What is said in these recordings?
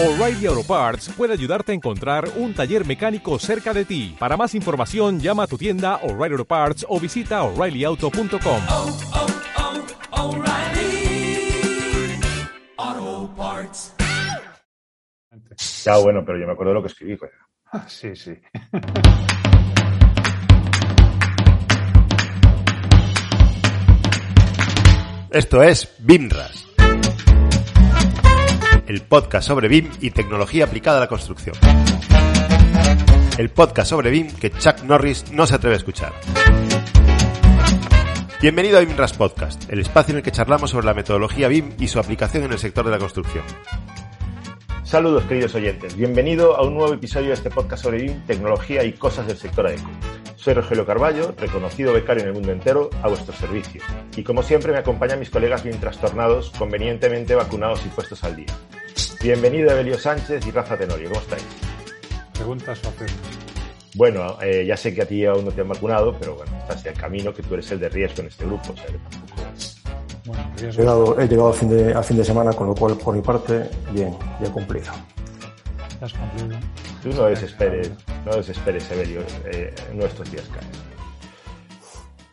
O'Reilly Auto Parts puede ayudarte a encontrar un taller mecánico cerca de ti. Para más información, llama a tu tienda O'Reilly Auto Parts o visita oreillyauto.com. oh, oh, Parts. Ya, bueno, pero yo me acuerdo de lo que escribí, coño. Sí, sí. Esto es BIMRAS, el podcast sobre BIM y tecnología aplicada a la construcción. El podcast sobre BIM que Chuck Norris no se atreve a escuchar. Bienvenido a BIMRAS Podcast, el espacio en el que charlamos sobre la metodología BIM y su aplicación en el sector de la construcción. Saludos, queridos oyentes. Bienvenido a un nuevo episodio de este podcast sobre BIM, tecnología y cosas del sector AECO. Soy Rogelio Carballo, reconocido becario en el mundo entero, a vuestro servicio. Y como siempre me acompañan mis colegas bien trastornados, convenientemente vacunados y puestos al día. Bienvenido Evelio Sánchez y Rafa Tenorio, ¿cómo estáis? Preguntas o. Bueno, eh, ya sé que a ti aún no te han vacunado, pero bueno, estás en el camino que tú eres el de riesgo en este grupo, o sea que tampoco... Bueno, He riesgo. llegado, he llegado al, fin de, al fin de semana, con lo cual, por mi parte, bien, ya cumplido. Has cumplido. Tú no desesperes, no desesperes, Evelio, eh, nuestros días caen.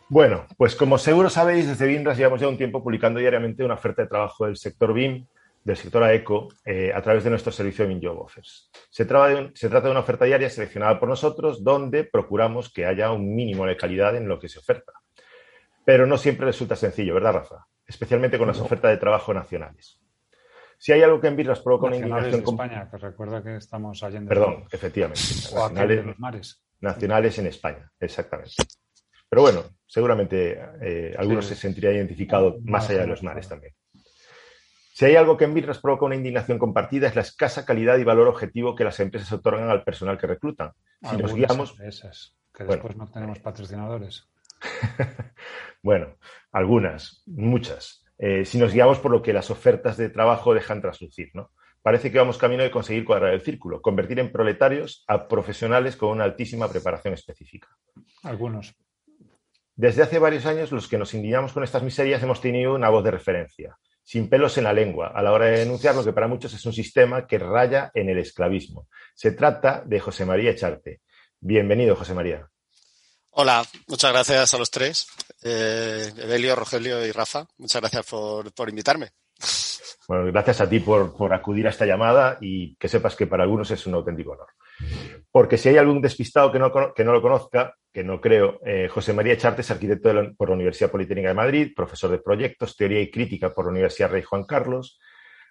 Bueno, pues como seguro sabéis, desde BIMRAS llevamos ya un tiempo publicando diariamente una oferta de trabajo del sector BIM, del sector AECO, eh, a través de nuestro servicio de Job Offers. Se trata, de un- se trata de una oferta diaria seleccionada por nosotros, donde procuramos que haya un mínimo de calidad en lo que se oferta. Pero no siempre resulta sencillo, ¿verdad, Rafa? Especialmente con las ofertas de trabajo nacionales. Si hay algo que en BIMRAS provoca una Nacionales indignación... de com- España, que recuerda que estamos allende. Perdón, efectivamente. O de nacionales- los mares. nacionales en España, exactamente. Pero bueno, seguramente eh, algunos Sí. se sentirían identificados Más allá de los mares también. Si hay algo que en BIRRAS provoca una indignación compartida es la escasa calidad y valor objetivo que las empresas otorgan al personal que reclutan. Si nos guiamos, empresas, que Bueno. después no tenemos patrocinadores. bueno, algunas, muchas, eh, si nos guiamos por lo que las ofertas de trabajo dejan traslucir, ¿no? Parece que vamos camino de conseguir cuadrar el círculo, convertir en proletarios a profesionales con una altísima preparación específica. Algunos. Desde hace varios años, los que nos indignamos con estas miserias hemos tenido una voz de referencia, sin pelos en la lengua, a la hora de denunciar lo que para muchos es un sistema que raya en el esclavismo. Se trata de José María Echarte. Bienvenido, José María. Hola, muchas gracias a los tres, eh, Evelio, Rogelio y Rafa. Muchas gracias por, por invitarme. Bueno, gracias a ti por, por acudir a esta llamada y que sepas que para algunos es un auténtico honor. Porque si hay algún despistado que no, que no lo conozca, que no creo, eh, José María Echarte es arquitecto por la Universidad Politécnica de Madrid, profesor de proyectos, teoría y crítica por la Universidad Rey Juan Carlos.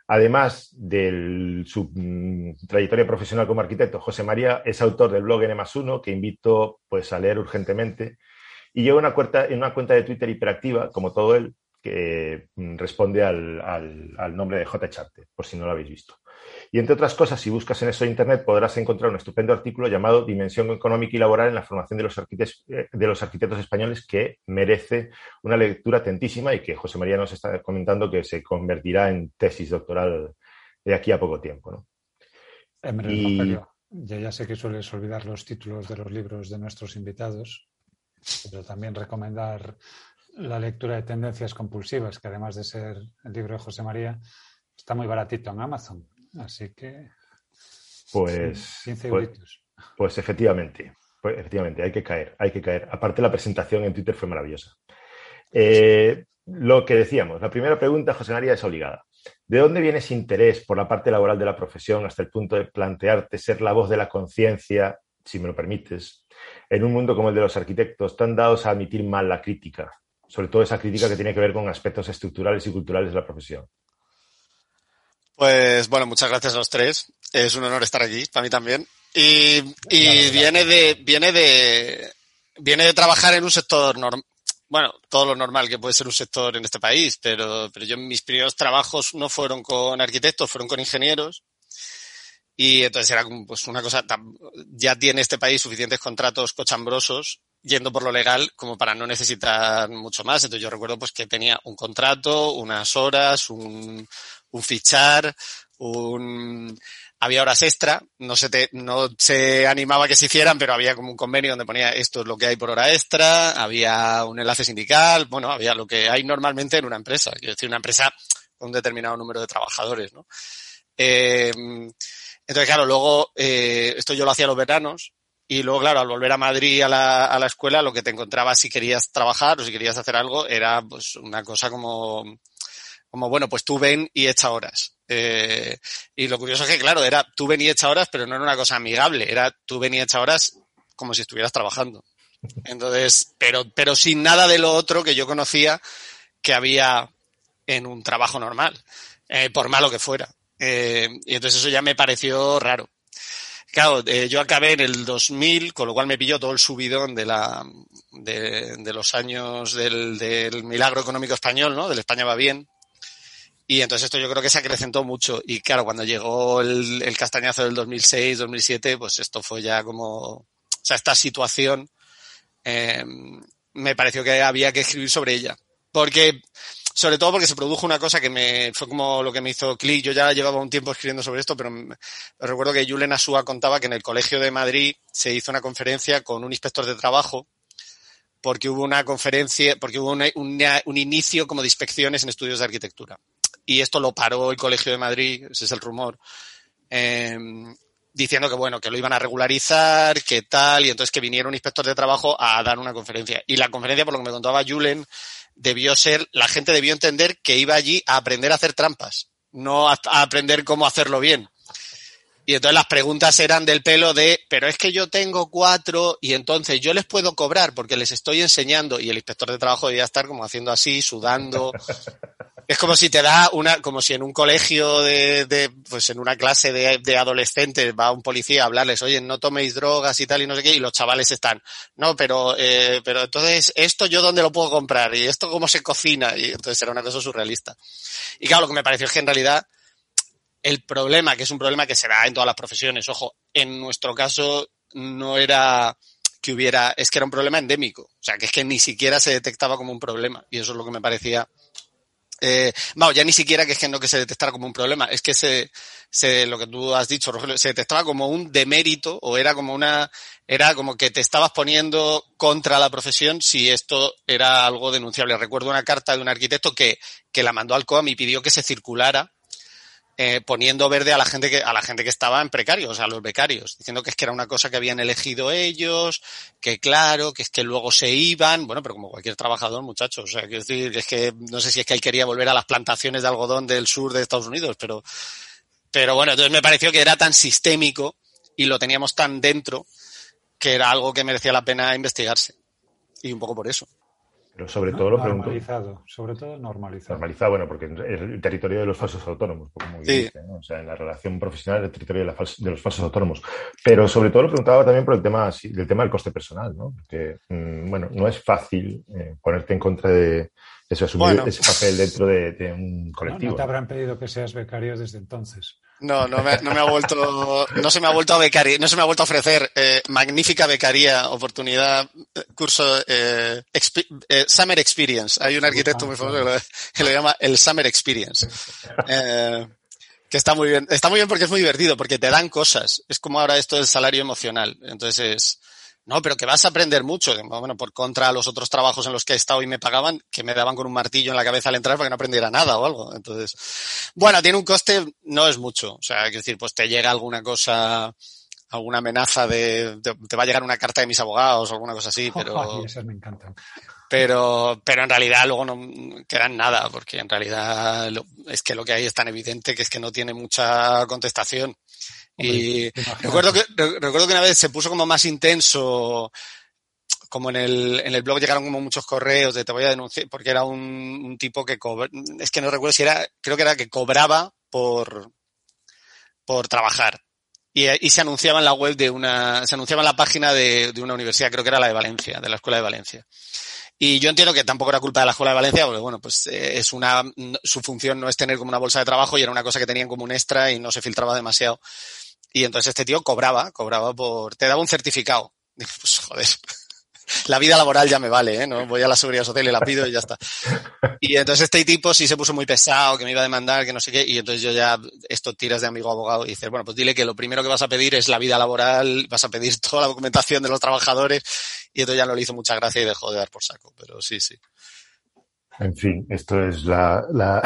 Además de su mm, trayectoria profesional como arquitecto, José María es autor del blog N más uno, que invito pues, a leer urgentemente, y lleva una cuenta, en una cuenta de Twitter hiperactiva, como todo él, que mm, responde al, al- al nombre de J. Charte, por si no lo habéis visto. Y entre otras cosas, si buscas en eso Internet, podrás encontrar un estupendo artículo llamado Dimensión económica y laboral en la formación de los, arquitectos, eh, de los arquitectos españoles que merece una lectura atentísima y que José María nos está comentando que se convertirá en tesis doctoral de aquí a poco tiempo. ¿no? Y- Rogelio, yo ya sé que sueles olvidar los títulos de los libros de nuestros invitados, pero también recomendar la lectura de Tendencias Compulsivas, que además de ser el libro de José María, está muy baratito en Amazon. Así que Pues, 15 pues, pues efectivamente, pues efectivamente, hay que caer, hay que caer. Aparte, la presentación en Twitter fue maravillosa. Eh, lo que decíamos, la primera pregunta, José María, es obligada. ¿De dónde viene ese interés por la parte laboral de la profesión hasta el punto de plantearte ser la voz de la conciencia, si me lo permites, en un mundo como el de los arquitectos, tan dados a admitir mal la crítica? Sobre todo esa crítica que tiene que ver con aspectos estructurales y culturales de la profesión. Pues bueno, muchas gracias a los tres. Es un honor estar aquí, para mí también. Y, y viene de, viene de, viene de trabajar en un sector normal. Bueno, todo lo normal que puede ser un sector en este país, pero, pero yo mis primeros trabajos no fueron con arquitectos, fueron con ingenieros. Y entonces era como, pues una cosa, ya tiene este país suficientes contratos cochambrosos yendo por lo legal como para no necesitar mucho más. Entonces yo recuerdo pues que tenía un contrato, unas horas, un, un fichar, un, había horas extra, no se, te, no se animaba que se hicieran, pero había como un convenio donde ponía esto es lo que hay por hora extra, había un enlace sindical, bueno, había lo que hay normalmente en una empresa, quiero decir, una empresa con un determinado número de trabajadores, ¿no? Eh, entonces, claro, luego eh, esto yo lo hacía los veranos y luego, claro, al volver a Madrid a la, a la escuela, lo que te encontrabas si querías trabajar o si querías hacer algo era pues una cosa como, como bueno, pues tú ven y echa horas. Eh, y lo curioso es que, claro, era tú ven y echa horas, pero no era una cosa amigable, era tú ven y echa horas como si estuvieras trabajando. Entonces, pero, pero sin nada de lo otro que yo conocía que había en un trabajo normal, eh, por malo que fuera. Eh, y entonces eso ya me pareció raro. Claro, yo acabé en el 2000, con lo cual me pilló todo el subidón de la de, de los años del, del, milagro económico español, ¿no? Del España va bien. Y entonces esto yo creo que se acrecentó mucho. Y claro, cuando llegó el, el castañazo del 2006, 2007, pues esto fue ya como, o sea, esta situación eh, me pareció que había que escribir sobre ella. Porque sobre todo porque se produjo una cosa que me fue como lo que me hizo clic. Yo ya llevaba un tiempo escribiendo sobre esto, pero recuerdo que Julen Asúa contaba que en el Colegio de Madrid se hizo una conferencia con un inspector de trabajo porque hubo una conferencia, porque hubo una, un inicio como de inspecciones en estudios de arquitectura. Y esto lo paró el Colegio de Madrid, ese es el rumor, eh, diciendo que bueno, que lo iban a regularizar, que tal, y entonces que viniera un inspector de trabajo a dar una conferencia. Y la conferencia, por lo que me contaba Julen, debió ser, la gente debió entender que iba allí a aprender a hacer trampas, no a, aprender cómo hacerlo bien. Y entonces las preguntas eran del pelo de, pero es que yo tengo cuatro y entonces yo les puedo cobrar porque les estoy enseñando y el inspector de trabajo debía estar como haciendo así, sudando. es como si te da una, como si en un colegio de, de pues en una clase de, adolescentes va un policía a hablarles, oye, no toméis drogas y tal y no sé qué, y los chavales están, no, pero, eh, pero entonces, esto yo dónde lo puedo comprar y esto cómo se cocina, y entonces era una cosa surrealista. Y claro, lo que me pareció es que en realidad el problema, que es un problema que se da en todas las profesiones, ojo, en nuestro caso no era que hubiera, es que era un problema endémico, o sea, que es que ni siquiera se detectaba como un problema, y eso es lo que me parecía eh, vamos, ya ni siquiera que es que no que se detectara como un problema, es que se, se, lo que tú has dicho, Rogelio, se detectaba como un demérito o era como una, era como que te estabas poniendo contra la profesión si esto era algo denunciable. Recuerdo una carta de un arquitecto que, que la mandó al COAM y pidió que se circulara eh, poniendo verde a la gente que a la gente que estaba en precarios, a los becarios, diciendo que es que era una cosa que habían elegido ellos, que claro, que es que luego se iban, bueno, pero como cualquier trabajador, muchachos, o sea, quiero decir, es que no sé si es que él quería volver a las plantaciones de algodón del sur de Estados Unidos, pero pero bueno, entonces me pareció que era tan sistémico y lo teníamos tan dentro que era algo que merecía la pena investigarse. Y un poco por eso. Pero sobre todo lo pregunto. Normalizado, sobre todo normalizado. Normalizado, bueno, porque es el territorio de los falsos autónomos, como sí. dice, ¿no? O sea, en la relación profesional del territorio de, la fals de, los falsos autónomos. Pero sobre todo lo preguntaba también por el tema, del tema del coste personal, ¿no? Porque, mmm, bueno, no es fácil eh, ponerte en contra de eso, asumir bueno. ese papel dentro de, de un colectivo. No, no te habrán pedido que seas becario desde entonces. No, no me, no me ha vuelto, no se me ha vuelto a becaria, no se me ha vuelto a ofrecer eh, magnífica becaría, oportunidad, curso eh, eh, Summer Experience. Hay un arquitecto muy famoso que lo, que lo llama el Summer Experience. Eh, que está muy bien, está muy bien porque es muy divertido, porque te dan cosas. Es como ahora esto del salario emocional. Entonces es, no, pero que vas a aprender mucho. Bueno, por contra los otros trabajos en los que he estado y me pagaban, que me daban con un martillo en la cabeza al entrar para que no aprendiera nada o algo. Entonces, bueno, tiene un coste, no es mucho. O sea, es decir, pues te llega alguna cosa, alguna amenaza de, de te va a llegar una carta de mis abogados o alguna cosa así, pero. Oh, esas me encantan. Pero, pero en realidad luego no queda en nada, porque en realidad lo, es que lo que hay es tan evidente que es que no tiene mucha contestación. Y recuerdo que, recuerdo que una vez se puso como más intenso, como en el, en el blog llegaron como muchos correos de te voy a denunciar, porque era un, un tipo que cobra, es que no recuerdo si era, creo que era que cobraba por, por trabajar. Y, y se anunciaba en la web de una, se anunciaba en la página de, de una universidad, creo que era la de Valencia, de la Escuela de Valencia. Y yo entiendo que tampoco era culpa de la Escuela de Valencia, porque bueno, pues eh, es una, su función no es tener como una bolsa de trabajo y era una cosa que tenían como un extra y no se filtraba demasiado. Y entonces este tío cobraba, cobraba por, te daba un certificado. Digo, pues joder, la vida laboral ya me vale, ¿eh? No voy a la seguridad social y la pido y ya está. Y entonces este tipo sí se puso muy pesado, que me iba a demandar, que no sé qué, y entonces yo ya, esto tiras de amigo abogado y dices, bueno, pues dile que lo primero que vas a pedir es la vida laboral, vas a pedir toda la documentación de los trabajadores, y entonces ya no le hizo mucha gracia y dejó de dar por saco, pero sí, sí. En fin, esto es la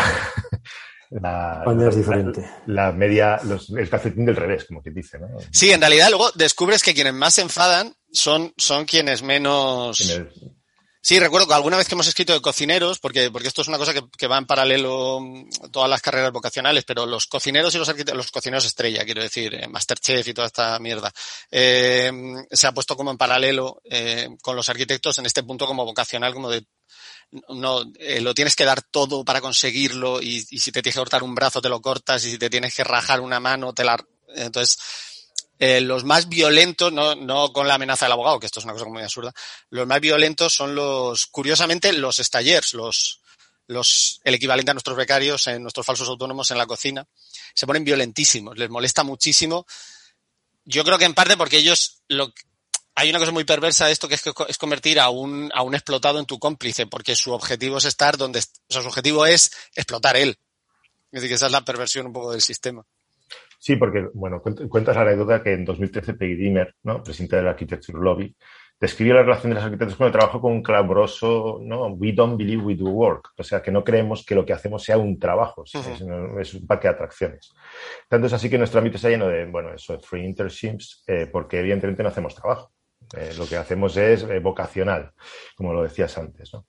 la, España es la- diferente. La, la media, los- el calcetín del revés, como que dice, ¿no? Sí, en realidad luego descubres que quienes más se enfadan son, son quienes menos... Sí, recuerdo que alguna vez que hemos escrito de cocineros, porque, porque esto es una cosa que, que va en paralelo mm, todas las carreras vocacionales, pero los cocineros y los arquitectos, los cocineros estrella, quiero decir, eh, Masterchef y toda esta mierda, eh, se ha puesto como en paralelo eh, con los arquitectos en este punto como vocacional, como de no, eh, lo tienes que dar todo para conseguirlo y, y si te tienes que cortar un brazo te lo cortas y si te tienes que rajar una mano te la... Entonces, eh, los más violentos, no, no con la amenaza del abogado, que esto es una cosa muy absurda, los más violentos son los, curiosamente, los stallers, los, los, el equivalente a nuestros becarios, en nuestros falsos autónomos en la cocina, se ponen violentísimos, les molesta muchísimo. Yo creo que en parte porque ellos, lo, hay una cosa muy perversa de esto que es, que es convertir a un, a un explotado en tu cómplice, porque su objetivo es estar donde, o sea, su objetivo es explotar él. Es decir, que esa es la perversión un poco del sistema. Sí, porque, bueno, cuent- cuentas la anécdota que en 2013 Peggy Dimmer, ¿no? presidente del Architecture Lobby, describió la relación de los arquitectos con el trabajo como un clamoroso, ¿no? We don't believe we do work. O sea, que no creemos que lo que hacemos sea un trabajo, es, un- es un parque de atracciones. Tanto es así que nuestro ámbito está lleno de, bueno, eso, de free internships, eh, porque evidentemente no hacemos trabajo. Eh, lo que hacemos es eh, vocacional, como lo decías antes, ¿no?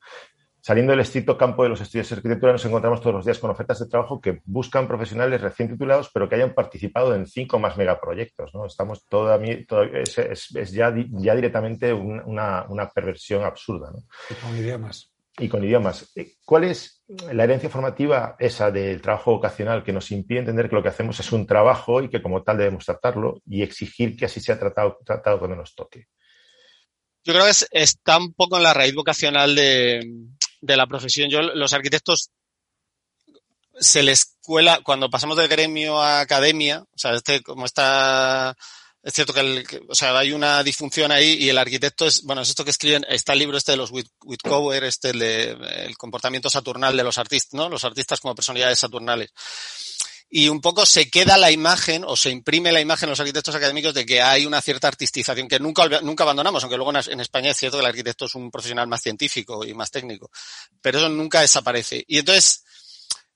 Saliendo del estricto campo de los estudios de arquitectura, nos encontramos todos los días con ofertas de trabajo que buscan profesionales recién titulados, pero que hayan participado en cinco más megaproyectos. ¿no? Estamos todavía, todavía es, es- es ya, ya directamente un- una, una perversión absurda. ¿no? Y con idiomas. Y con idiomas. Eh, ¿Cuál es la herencia formativa esa del trabajo vocacional que nos impide entender que lo que hacemos es un trabajo y que como tal debemos tratarlo y exigir que así sea tratado, tratado cuando nos toque? Yo creo que es- está un poco en la raíz vocacional de, de la profesión. Yo, los arquitectos se les cuela, cuando pasamos del gremio a academia, o sea, este, como está, es cierto que, el, que- o sea, hay una disfunción ahí y el arquitecto es, bueno, es esto que escriben, está el libro este de los Whit- Whitcover, este, el de, el comportamiento saturnal de los artistas, ¿no? Los artistas como personalidades saturnales. Y un poco se queda la imagen o se imprime la imagen en los arquitectos académicos de que hay una cierta artistización que nunca, nunca abandonamos, aunque luego en España es cierto que el arquitecto es un profesional más científico y más técnico, pero eso nunca desaparece. Y entonces,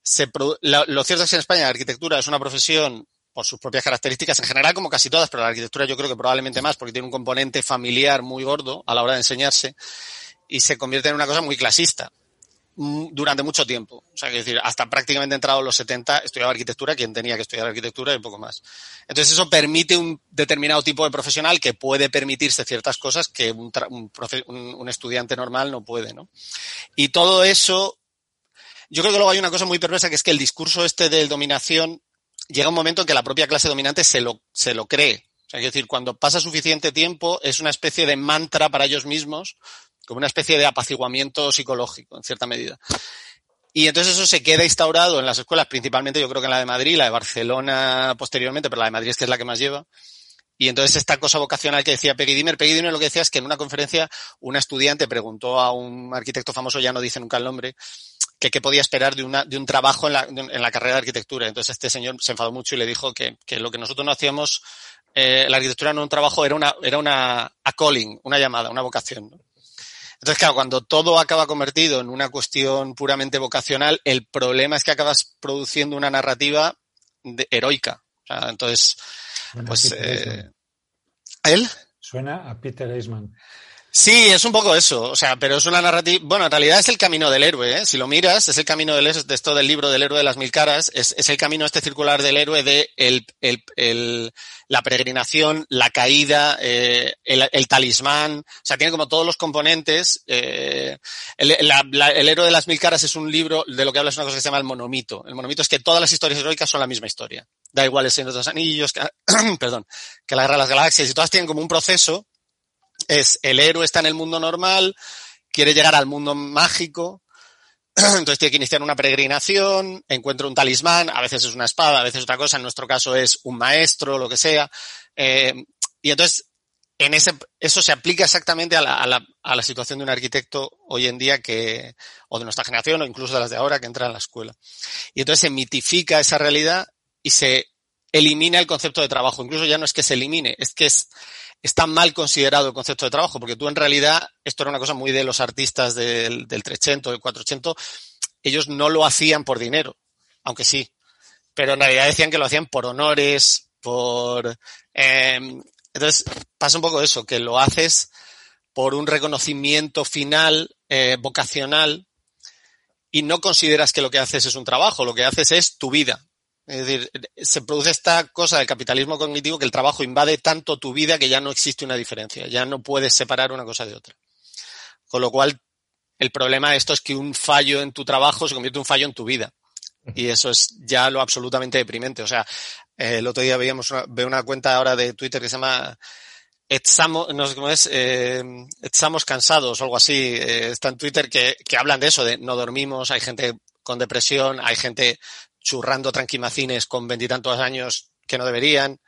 se lo cierto es que en España la arquitectura es una profesión por sus propias características, en general como casi todas, pero la arquitectura yo creo que probablemente más, porque tiene un componente familiar muy gordo a la hora de enseñarse y se convierte en una cosa muy clasista durante mucho tiempo. O sea, decir, hasta prácticamente entrado los 70 estudiaba arquitectura quien tenía que estudiar arquitectura y poco más. Entonces eso permite un determinado tipo de profesional que puede permitirse ciertas cosas que un estudiante normal no puede, ¿no? Y todo eso, yo creo que luego hay una cosa muy perversa que es que el discurso este de dominación llega un momento en que la propia clase dominante se lo, se lo cree. O sea, es decir, cuando pasa suficiente tiempo es una especie de mantra para ellos mismos, como una especie de apaciguamiento psicológico, en cierta medida. Y entonces eso se queda instaurado en las escuelas, principalmente yo creo que en la de Madrid, la de Barcelona posteriormente, pero la de Madrid es que es la que más lleva. Y entonces esta cosa vocacional que decía Peggy Dimmer, Peggy Dimmer lo que decía es que en una conferencia una estudiante preguntó a un arquitecto famoso, ya no dice nunca el nombre, que qué podía esperar de, una, de un trabajo en la, en la carrera de arquitectura. Entonces este señor se enfadó mucho y le dijo que, que lo que nosotros no hacíamos, eh, la arquitectura no era un trabajo, era una, era una a calling, una llamada, una vocación. Entonces, claro, cuando todo acaba convertido en una cuestión puramente vocacional, el problema es que acabas produciendo una narrativa de- heroica. O sea, entonces, Suena pues, eh. ¿él? Suena a Peter Eastman. Sí, es un poco eso, o sea, pero es una narrativa, bueno, en realidad es el camino del héroe, ¿eh? si lo miras, es el camino del de esto del libro del héroe de las mil caras, es, es el camino este circular del héroe de el, el, el- la peregrinación, la caída, eh, el, talismán, o sea, tiene como todos los componentes. eh, el, la- la- el héroe de las mil caras es un libro de lo que habla es una cosa que se llama el monomito. El monomito es que todas las historias heroicas son la misma historia. Da igual el Señor de los Anillos, que, perdón, que la Guerra de las Galaxias, y todas tienen como un proceso es el héroe está en el mundo normal, quiere llegar al mundo mágico, entonces tiene que iniciar una peregrinación, encuentra un talismán, a veces es una espada, a veces otra cosa, en nuestro caso es un maestro, lo que sea, eh, y entonces en ese, eso se aplica exactamente a la, a, la, a la situación de un arquitecto hoy en día que, o de nuestra generación, o incluso de las de ahora que entran a la escuela. Y entonces se mitifica esa realidad y se elimina el concepto de trabajo. Incluso ya no es que se elimine, es que es, está mal considerado el concepto de trabajo, porque tú en realidad, esto era una cosa muy de los artistas del, del 300, del 400, ellos no lo hacían por dinero, aunque sí. pero en realidad decían que lo hacían por honores, por... eh, entonces pasa un poco eso, que lo haces por un reconocimiento final, eh, vocacional, y no consideras que lo que haces es un trabajo, lo que haces es tu vida. Es decir, se produce esta cosa del capitalismo cognitivo que el trabajo invade tanto tu vida que ya no existe una diferencia, ya no puedes separar una cosa de otra. Con lo cual, el problema de esto es que un fallo en tu trabajo se convierte en un fallo en tu vida. Y eso es ya lo absolutamente deprimente. O sea, eh, el otro día veíamos una, veo una cuenta ahora de Twitter que se llama Etsamo, no sé cómo es, eh, Estamos cansados o algo así. eh, está en Twitter que, que hablan de eso, de no dormimos, hay gente con depresión, hay gente churrando tranquimacines con veintitantos años que no deberían.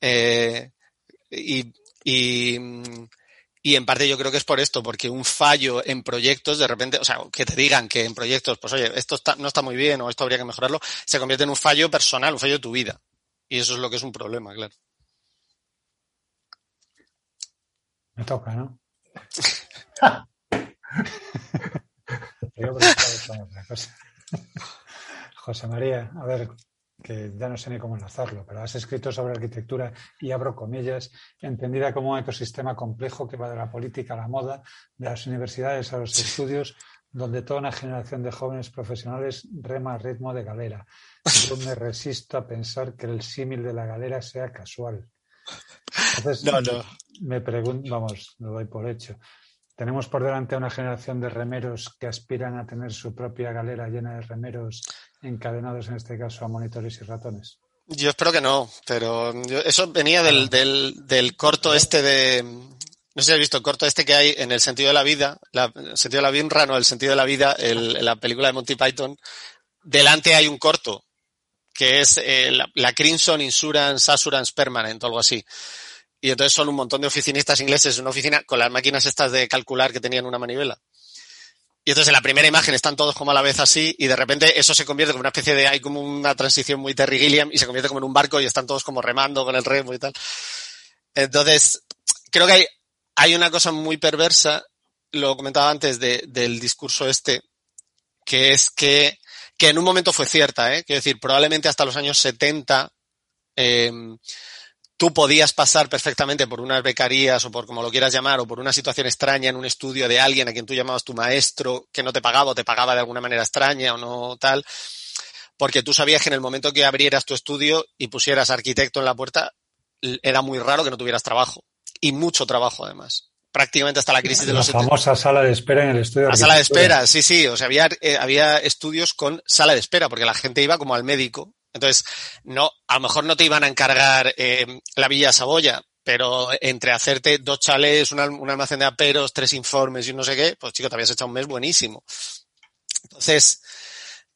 Eh, y, y, y en parte yo creo que es por esto, porque un fallo en proyectos, de repente, o sea, que te digan que en proyectos, pues oye, esto está- no está muy bien o esto habría que mejorarlo, se convierte en un fallo personal, un fallo de tu vida. Y eso es lo que es un problema, claro. Me toca, ¿no? José María, a ver, que ya no sé ni cómo enlazarlo, pero has escrito sobre arquitectura y abro comillas, entendida como un ecosistema complejo que va de la política a la moda, de las universidades a los estudios, donde toda una generación de jóvenes profesionales rema a ritmo de galera. Yo me resisto a pensar que el símil de la galera sea casual. Entonces, No, no. me pregunto, vamos, lo doy por hecho. Tenemos por delante una generación de remeros que aspiran a tener su propia galera llena de remeros encadenados, en este caso, a monitores y ratones. Yo espero que no, pero yo- eso venía del, del, del corto este de. No sé si has visto el corto este que hay en el sentido de la vida, la, el sentido de la birra, no, el sentido de la vida, el- la película de Monty Python. Delante hay un corto que es eh, la, la Crimson Insurance Assurance Permanent o algo así. Y entonces son un montón de oficinistas ingleses en una oficina con las máquinas estas de calcular que tenían una manivela. Y entonces en la primera imagen están todos como a la vez así y de repente eso se convierte como una especie de, hay como una transición muy Terry Gilliam y se convierte como en un barco y están todos como remando con el remo y tal. Entonces, creo que hay, hay una cosa muy perversa, lo comentaba antes de- del discurso este, que es que, que en un momento fue cierta, ¿eh? Quiero decir, probablemente hasta los años 70, eh, tú podías pasar perfectamente por unas becarías o por como lo quieras llamar o por una situación extraña en un estudio de alguien a quien tú llamabas tu maestro que no te pagaba o te pagaba de alguna manera extraña o no tal, porque tú sabías que en el momento que abrieras tu estudio y pusieras arquitecto en la puerta, era muy raro que no tuvieras trabajo y mucho trabajo además. Prácticamente hasta la crisis de La los 70. famosa sala de espera en el estudio. La sala de espera, sí, sí. O sea, había, eh, había estudios con sala de espera, porque la gente iba como al médico. Entonces, no, a lo mejor no te iban a encargar eh, la Villa Saboya, pero entre hacerte dos al- un almacén de aperos, tres informes y no sé qué, pues chico, te habías echado un mes buenísimo. Entonces,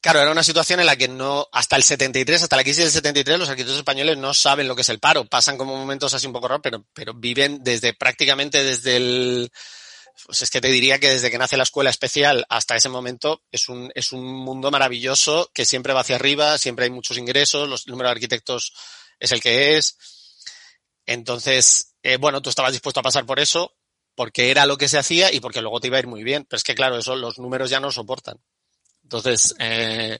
claro, era una situación en la que no, hasta el 73, hasta la crisis del 73, los arquitectos españoles no saben lo que es el paro. Pasan como momentos así un poco raros, pero, pero viven desde prácticamente desde el, pues es que te diría que desde que nace la escuela especial hasta ese momento es un, es un mundo maravilloso que siempre va hacia arriba, siempre hay muchos ingresos, los, el número de arquitectos es el que es. Entonces, eh, bueno, tú estabas dispuesto a pasar por eso porque era lo que se hacía y porque luego te iba a ir muy bien. Pero es que, claro, eso los números ya no soportan. Entonces, eh,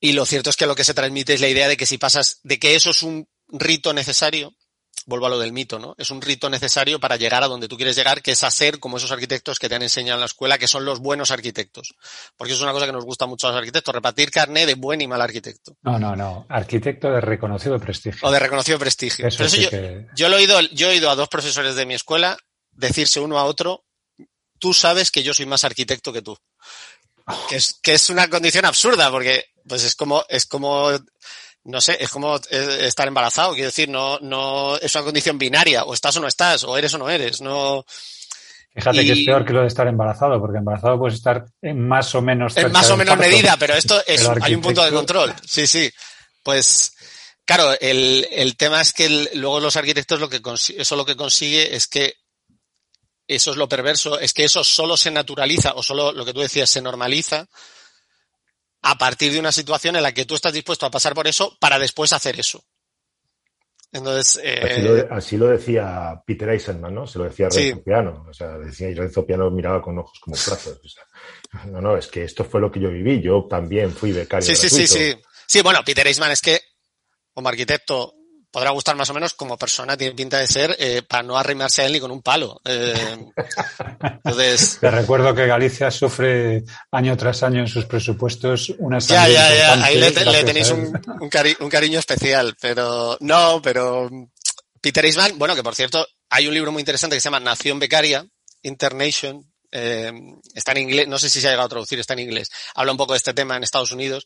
y lo cierto es que lo que se transmite es la idea de que si pasas, de que eso es un rito necesario, vuelvo a lo del mito, ¿no? Es un rito necesario para llegar a donde tú quieres llegar, que es hacer como esos arquitectos que te han enseñado en la escuela, que son los buenos arquitectos. Porque eso es una cosa que nos gusta mucho a los arquitectos, repartir carné de buen y mal arquitecto. No, no, no. Arquitecto de reconocido prestigio. O de reconocido prestigio. Eso Pero eso sí yo, que- yo lo he oído, yo he oído a dos profesores de mi escuela decirse uno a otro, tú sabes que yo soy más arquitecto que tú. Que es, que es una condición absurda, porque pues es como, es como, no sé, es como eh, estar embarazado. Quiero decir, no, no, es una condición binaria, o estás o no estás, o eres o no eres, no, Fíjate que es peor que lo de estar embarazado, porque embarazado puedes estar en más o menos. en más o menos parto. medida, pero esto es, hay un punto de control. Sí, sí. Pues, claro, el, el tema es que el- luego los arquitectos lo que eso lo que consigue es que eso es lo perverso, es que eso solo se naturaliza o solo lo que tú decías se normaliza a partir de una situación en la que tú estás dispuesto a pasar por eso para después hacer eso. Entonces, Así, eh, lo, así lo decía Peter Eisenman, ¿no? Se lo decía Sí. Renzo Piano. O sea, decía, y Renzo Piano miraba con ojos como platos. O sea, no, no, es que esto fue lo que yo viví. Yo también fui becario sí, sí, sí, gratuito. sí. Sí, bueno, Peter Eastman es que como arquitecto podrá gustar más o menos como persona, tiene pinta de ser eh, para no arrimarse a él ni con un palo. Eh, entonces, Te recuerdo que Galicia sufre año tras año en sus presupuestos una ya, ya, ya, ahí le, tenéis un, un, cari- un cariño especial, pero no, pero Peter Eastman, bueno, que por cierto, hay un libro muy interesante que se llama Nación Becaria, Internation, eh, está en inglés, no sé si se ha llegado a traducir, está en inglés, habla un poco de este tema en Estados Unidos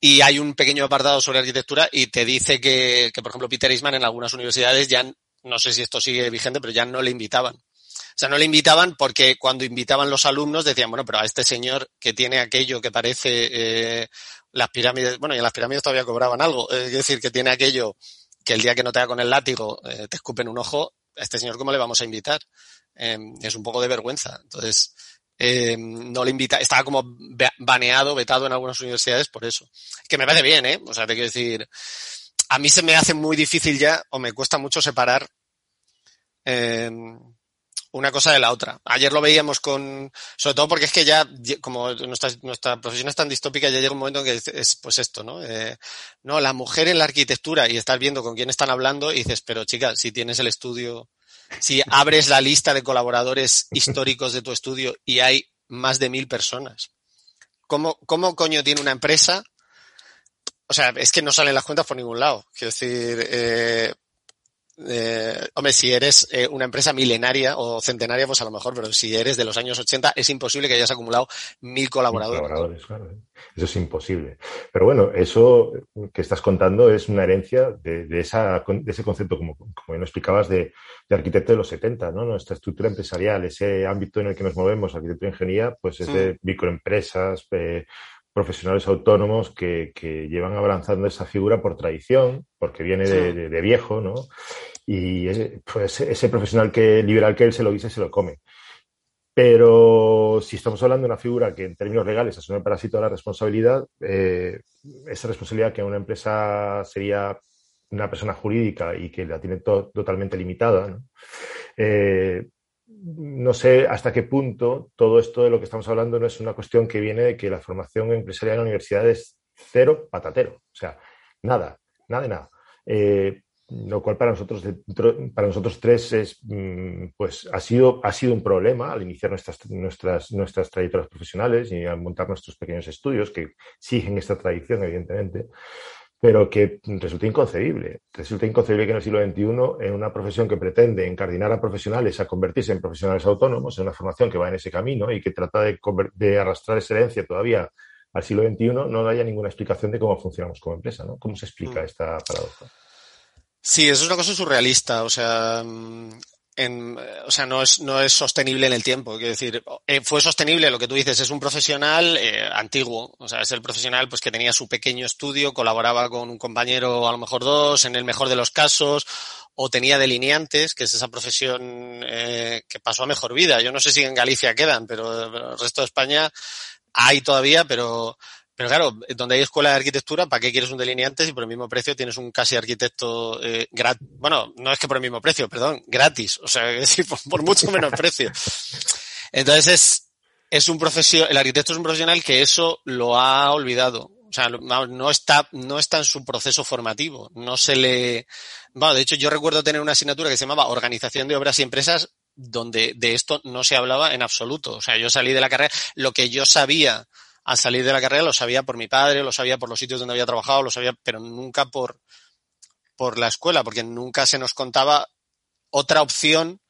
y hay un pequeño apartado sobre arquitectura y te dice que, que por ejemplo, Peter Eastman en algunas universidades ya, no sé si esto sigue vigente, pero ya no le invitaban. O sea, no le invitaban porque cuando invitaban los alumnos decían, bueno, pero a este señor que tiene aquello que parece eh, las pirámides, bueno, y en las pirámides todavía cobraban algo, es decir, que tiene aquello que el día que no te da con el látigo eh, te escupen un ojo, a este señor cómo le vamos a invitar? Eh, es un poco de vergüenza. Entonces, eh, no le invita, estaba como ba- baneado, vetado en algunas universidades por eso. Que me parece bien, ¿eh? O sea, te quiero decir, a mí se me hace muy difícil ya, o me cuesta mucho separar eh, una cosa de la otra. Ayer lo veíamos con, sobre todo porque es que ya, como nuestra, profesión es tan distópica, ya llega un momento en que es, pues esto, ¿no? Eh, no, la mujer en la arquitectura y estás viendo con quién están hablando y dices, pero chica, si tienes el estudio, si abres la lista de colaboradores históricos de tu estudio y hay más de mil personas, ¿cómo, cómo coño tiene una empresa? O sea, es que no salen las cuentas por ningún lado. Quiero decir, eh, eh, hombre, si eres eh, una empresa milenaria o centenaria, pues a lo mejor, pero si eres de los años 80, es imposible que hayas acumulado mil colaboradores. Colaboradores, claro. Eso es imposible. Pero bueno, eso que estás contando es una herencia de, de esa, de ese concepto, como, como bien explicabas, de, de arquitecto de los 70, ¿no? Nuestra estructura empresarial, ese ámbito en el que nos movemos, arquitectura e ingeniería, pues es de microempresas, eh, profesionales autónomos que, que, llevan avanzando esa figura por tradición, porque viene de, de, de viejo, ¿no? Y ese, pues ese profesional que liberal que él se lo y se lo come. Pero si estamos hablando de una figura que en términos legales asume para sí toda la responsabilidad, eh, esa responsabilidad que una empresa sería una persona jurídica y que la tiene to totalmente limitada, ¿no? Eh, no sé hasta qué punto todo esto de lo que estamos hablando no es una cuestión que viene de que la formación empresarial en la universidad es cero patatero. O sea, nada, nada de nada. Eh, lo cual para nosotros, para nosotros tres es, pues, ha sido, ha sido un problema al iniciar nuestras, nuestras, nuestras trayectorias profesionales y al montar nuestros pequeños estudios, que siguen esta tradición, evidentemente, pero que resulta inconcebible. Resulta inconcebible que en el siglo XXI, en una profesión que pretende encardinar a profesionales a convertirse en profesionales autónomos, en una formación que va en ese camino y que trata de, de arrastrar esa herencia todavía al siglo XXI, no haya ninguna explicación de cómo funcionamos como empresa. ¿no? ¿Cómo se explica esta paradoja? Sí, eso es una cosa surrealista. O sea, en, o sea, no es, no es sostenible en el tiempo. Quiero decir, eh, fue sostenible lo que tú dices, es un profesional eh, antiguo. O sea, es el profesional pues que tenía su pequeño estudio, colaboraba con un compañero, a lo mejor dos, en el mejor de los casos, o tenía delineantes, que es esa profesión eh, que pasó a mejor vida. Yo no sé si en Galicia quedan, pero, pero el resto de España hay todavía, pero, pero claro, donde hay escuela de arquitectura, ¿para qué quieres un delineante si por el mismo precio tienes un casi arquitecto eh, gratis? Bueno, no es que por el mismo precio, perdón, gratis. O sea, es decir, por, mucho menos precio. Entonces es, es un profesio, el arquitecto es un profesional que eso lo ha olvidado. O sea, no está, no está en su proceso formativo. No se le, bueno, de hecho yo recuerdo tener una asignatura que se llamaba Organización de Obras y Empresas donde de esto no se hablaba en absoluto. O sea, yo salí de la carrera, lo que yo sabía al salir de la carrera lo sabía por mi padre, lo sabía por los sitios donde había trabajado, lo sabía, pero nunca por, por la escuela, porque nunca se nos contaba otra opción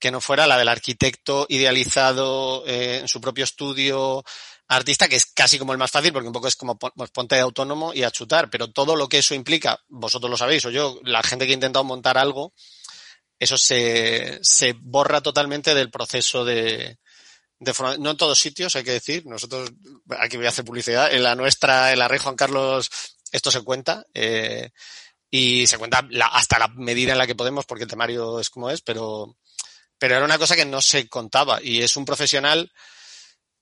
que no fuera la del arquitecto idealizado eh, en su propio estudio artista, que es casi como el más fácil, porque un poco es como pues, ponte de autónomo y a chutar, pero todo lo que eso implica, vosotros lo sabéis, o yo, la gente que ha intentado montar algo, eso se, se borra totalmente del proceso de, de no en todos sitios, hay que decir. Nosotros, aquí voy a hacer publicidad, en la nuestra, en la Rey Juan Carlos, esto se cuenta. Eh, y se cuenta la, hasta la medida en la que podemos, porque el temario es como es, pero, pero era una cosa que no se contaba. Y es un profesional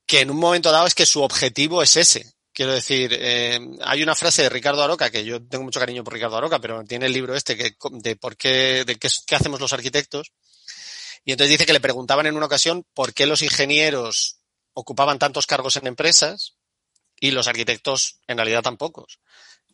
que en un momento dado es que su objetivo es ese. Quiero decir, eh, hay una frase de Ricardo Aroca, que yo tengo mucho cariño por Ricardo Aroca, pero tiene el libro este que, de por qué, de qué, qué hacemos los arquitectos. Y entonces dice que le preguntaban en una ocasión por qué los ingenieros ocupaban tantos cargos en empresas y los arquitectos en realidad tan pocos.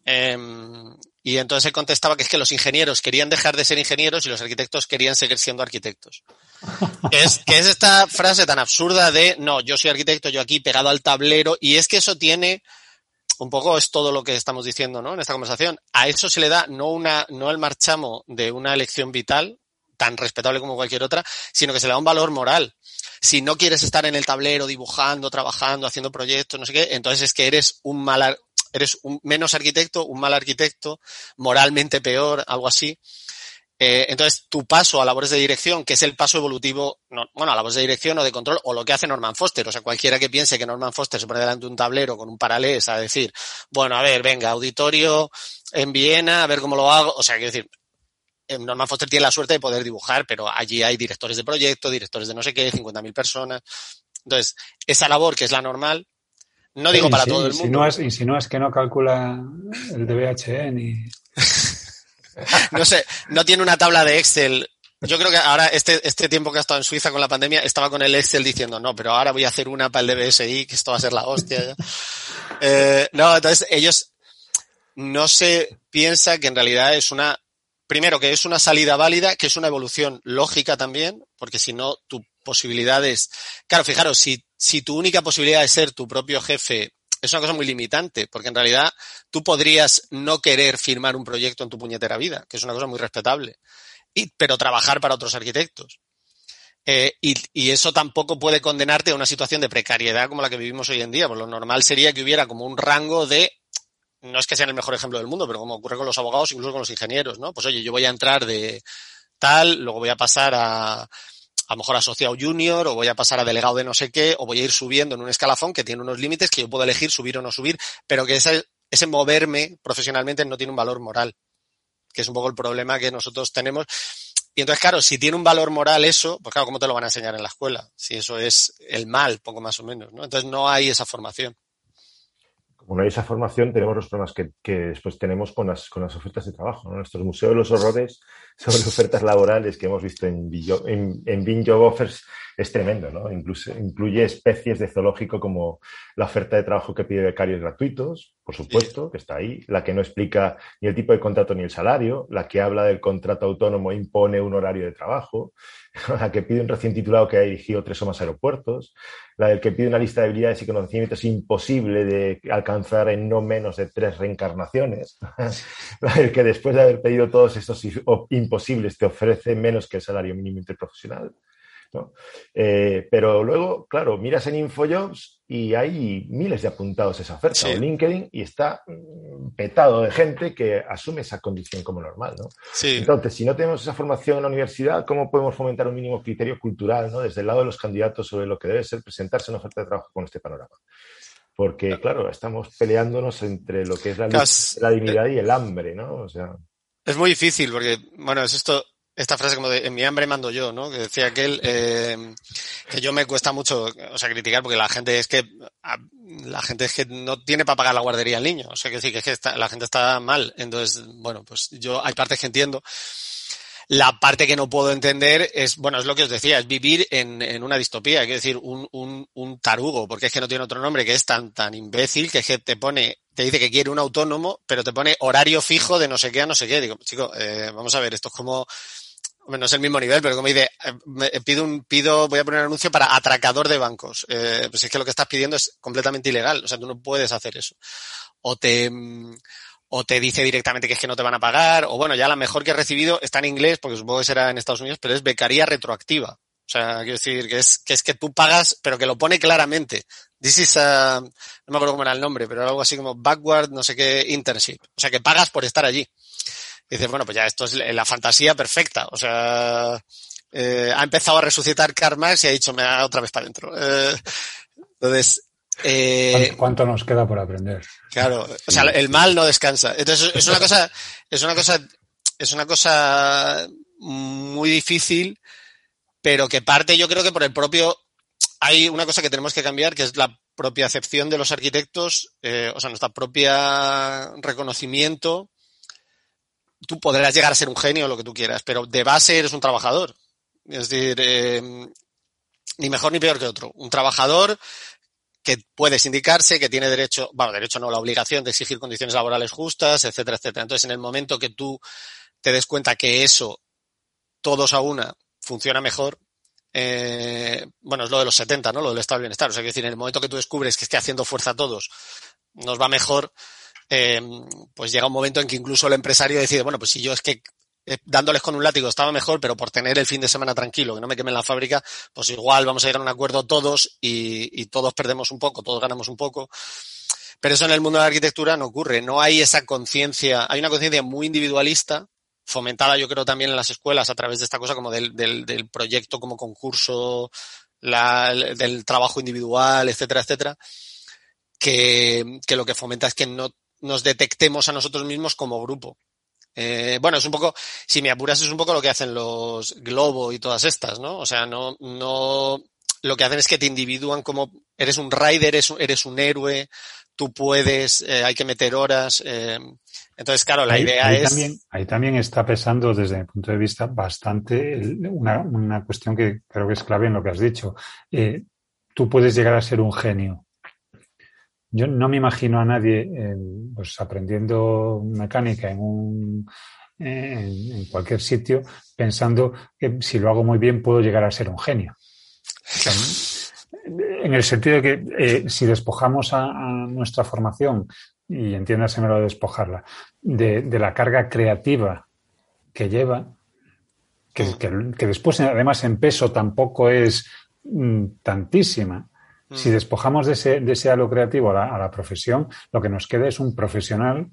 Em, y entonces él contestaba que es que los ingenieros querían dejar de ser ingenieros y los arquitectos querían seguir siendo arquitectos. es que es esta frase tan absurda de no, yo soy arquitecto, yo aquí pegado al tablero, y es que eso tiene un poco es todo lo que estamos diciendo, ¿no? En esta conversación. A eso se le da no una, no el marchamo de una elección vital, tan respetable como cualquier otra, sino que se le da un valor moral. Si no quieres estar en el tablero dibujando, trabajando, haciendo proyectos, no sé qué, entonces es que eres un mal, eres un menos arquitecto, un mal arquitecto, moralmente peor, algo así. Eh, entonces, tu paso a labores de dirección, que es el paso evolutivo, no, bueno, a labores de dirección o de control, o lo que hace Norman Foster. O sea, cualquiera que piense que Norman Foster se pone delante de un tablero con un paralés a decir, bueno, a ver, venga, auditorio en Viena, a ver cómo lo hago. O sea, quiero decir, Norman Foster tiene la suerte de poder dibujar, pero allí hay directores de proyecto, directores de no sé qué, 50.000 personas. Entonces, esa labor que es la normal, no digo para todo el mundo. insinúas- insinúas que no calcula el DBH ni... no sé, no tiene una tabla de Excel. Yo creo que ahora, este, este tiempo que ha estado en Suiza con la pandemia, estaba con el Excel diciendo, no, pero ahora voy a hacer una para el DBSI, que esto va a ser la hostia. ya". Eh, no, entonces ellos no se piensa que en realidad es una, primero que es una salida válida, que es una evolución lógica también, porque si no, tu posibilidad es, claro, fijaros, si, si tu única posibilidad es ser tu propio jefe, es una cosa muy limitante, porque en realidad tú podrías no querer firmar un proyecto en tu puñetera vida, que es una cosa muy respetable, pero trabajar para otros arquitectos. Eh, y, y eso tampoco puede condenarte a una situación de precariedad como la que vivimos hoy en día. Pues lo normal sería que hubiera como un rango de, no es que sean el mejor ejemplo del mundo, pero como ocurre con los abogados, incluso con los ingenieros, ¿no? Pues oye, yo voy a entrar de tal, luego voy a pasar a, a lo mejor asociado junior, o voy a pasar a delegado de no sé qué, o voy a ir subiendo en un escalafón que tiene unos límites que yo puedo elegir subir o no subir, pero que ese, ese moverme profesionalmente no tiene un valor moral, que es un poco el problema que nosotros tenemos. Y entonces, claro, si tiene un valor moral eso, pues claro, ¿cómo te lo van a enseñar en la escuela? Si eso es el mal, poco más o menos, ¿no? Entonces no hay esa formación. No hay esa formación, tenemos los problemas que, que después tenemos con las, con las ofertas de trabajo. Nuestros museos de los horrores sobre ofertas laborales que hemos visto en, en, en Job Offers es tremendo. ¿no? Incluso, incluye especies de zoológico como la oferta de trabajo que pide becarios gratuitos, por supuesto, que está ahí, la que no explica ni el tipo de contrato ni el salario, la que habla del contrato autónomo e impone un horario de trabajo, la que pide un recién titulado que haya dirigido tres o más aeropuertos, la del que pide una lista de habilidades y conocimientos imposible de alcanzar en no menos de tres reencarnaciones, la del que después de haber pedido todos estos imposibles te ofrece menos que el salario mínimo interprofesional. ¿No? Eh, pero luego, claro, miras en InfoJobs y hay miles de apuntados a esa oferta, Sí. o LinkedIn, y está mm, petado de gente que asume esa condición como normal. ¿no? Sí. Entonces, si no tenemos esa formación en la universidad, ¿cómo podemos fomentar un mínimo criterio cultural ¿no? desde el lado de los candidatos sobre lo que debe ser presentarse en una oferta de trabajo con este panorama? Porque, claro, estamos peleándonos entre lo que es la, la dignidad y el hambre, ¿no? O sea, Es muy difícil porque, bueno, es esto, esta frase como de en mi hambre mando yo, ¿no? Que decía aquel, eh, que yo me cuesta mucho, o sea, criticar porque la gente es que, la gente es que no tiene para pagar la guardería al niño. O sea, que decir que es que la gente está mal. Entonces, bueno, pues yo, hay partes que entiendo. La parte que no puedo entender es, bueno, es lo que os decía, es vivir en, en una distopía, quiero decir, un, un, un tarugo, porque es que no tiene otro nombre, que es tan, tan imbécil que es que te pone, te dice que quiere un autónomo, pero te pone horario fijo de no sé qué a no sé qué. Digo, chico, eh, vamos a ver, esto es como, no es el mismo nivel, pero como dice, eh, me- pido un, pido, voy a poner un anuncio para atracador de bancos. Eh, pues es que lo que estás pidiendo es completamente ilegal, o sea, tú no puedes hacer eso. O te, mm, o te dice directamente que es que no te van a pagar, o bueno, ya la mejor que he recibido está en inglés, porque supongo que será en Estados Unidos, pero es becaría retroactiva. O sea, quiero decir que es, que es que tú pagas, pero que lo pone claramente. This is a, no me acuerdo cómo era el nombre, pero algo así como backward, no sé qué, internship. O sea, que pagas por estar allí. Y dices, bueno, pues ya esto es la fantasía perfecta. O sea, eh, ha empezado a resucitar Karl Marx y ha dicho, me da otra vez para adentro. Eh, entonces, eh, ¿Cuánto, nos queda por aprender? Claro, o sea, el mal no descansa. Entonces es una cosa, es una cosa, es una cosa muy difícil, pero que parte yo creo que por el propio, hay una cosa que tenemos que cambiar, que es la propia acepción de los arquitectos, eh, o sea, nuestra propia reconocimiento. Tú podrás llegar a ser un genio lo que tú quieras, pero de base eres un trabajador. Es decir, eh, ni mejor ni peor que otro. Un trabajador que puede sindicarse, que tiene derecho, bueno, derecho no, la obligación de exigir condiciones laborales justas, etcétera, etcétera. Entonces, en el momento que tú te des cuenta que eso, todos a una, funciona mejor, eh, bueno, es lo de los 70, ¿no? Lo del estado del bienestar. O sea, decir, en el momento que tú descubres que es que haciendo fuerza a todos nos va mejor, eh, pues llega un momento en que incluso el empresario decide, bueno, pues si yo es que eh, dándoles con un látigo estaba mejor, pero por tener el fin de semana tranquilo, que no me queme la fábrica, pues igual vamos a llegar a un acuerdo todos y, y todos perdemos un poco, todos ganamos un poco. Pero eso en el mundo de la arquitectura no ocurre. No hay esa conciencia, hay una conciencia muy individualista, fomentada yo creo también en las escuelas a través de esta cosa como del, del, del proyecto como concurso, la, del trabajo individual, etcétera, etcétera, que, que lo que fomenta es que no nos detectemos a nosotros mismos como grupo. Eh, bueno, es un poco, si me apuras, es un poco lo que hacen los Globo y todas estas, ¿no? O sea, no, no, lo que hacen es que te individúan como, eres un rider, eres, eres un héroe, tú puedes, eh, hay que meter horas. Eh, entonces, claro, la ahí, idea ahí es. También, ahí también está pesando, desde mi punto de vista, bastante el- una, una cuestión que creo que es clave en lo que has dicho. Eh, tú puedes llegar a ser un genio. Yo no me imagino a nadie eh, pues aprendiendo mecánica en un en, en cualquier sitio pensando que si lo hago muy bien puedo llegar a ser un genio. En el sentido de que eh, si despojamos a, a nuestra formación, y entiéndaseme lo de despojarla, de, de la carga creativa que lleva, que, que, que después además en peso tampoco es mm, tantísima. Si despojamos de ese, de ese halo creativo a la, a la profesión, lo que nos queda es un profesional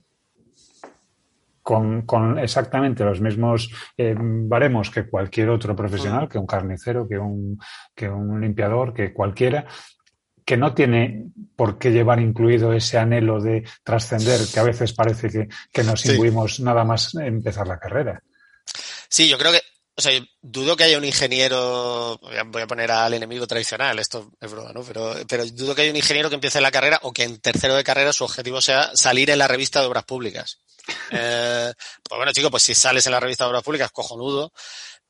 con, con exactamente los mismos eh, baremos que cualquier otro profesional, que un carnicero, que un, que un limpiador, que cualquiera, que no tiene por qué llevar incluido ese anhelo de trascender, que a veces parece que, que nos Sí. imbuimos nada más empezar la carrera. Sí, yo creo que, o sea, dudo que haya un ingeniero, voy a- poner al enemigo tradicional, esto es broma, ¿no? Pero, pero dudo que haya un ingeniero que empiece la carrera o que en tercero de carrera su objetivo sea salir en la revista de obras públicas. Eh, pues bueno, chico, pues si sales en la revista de obras públicas, cojonudo,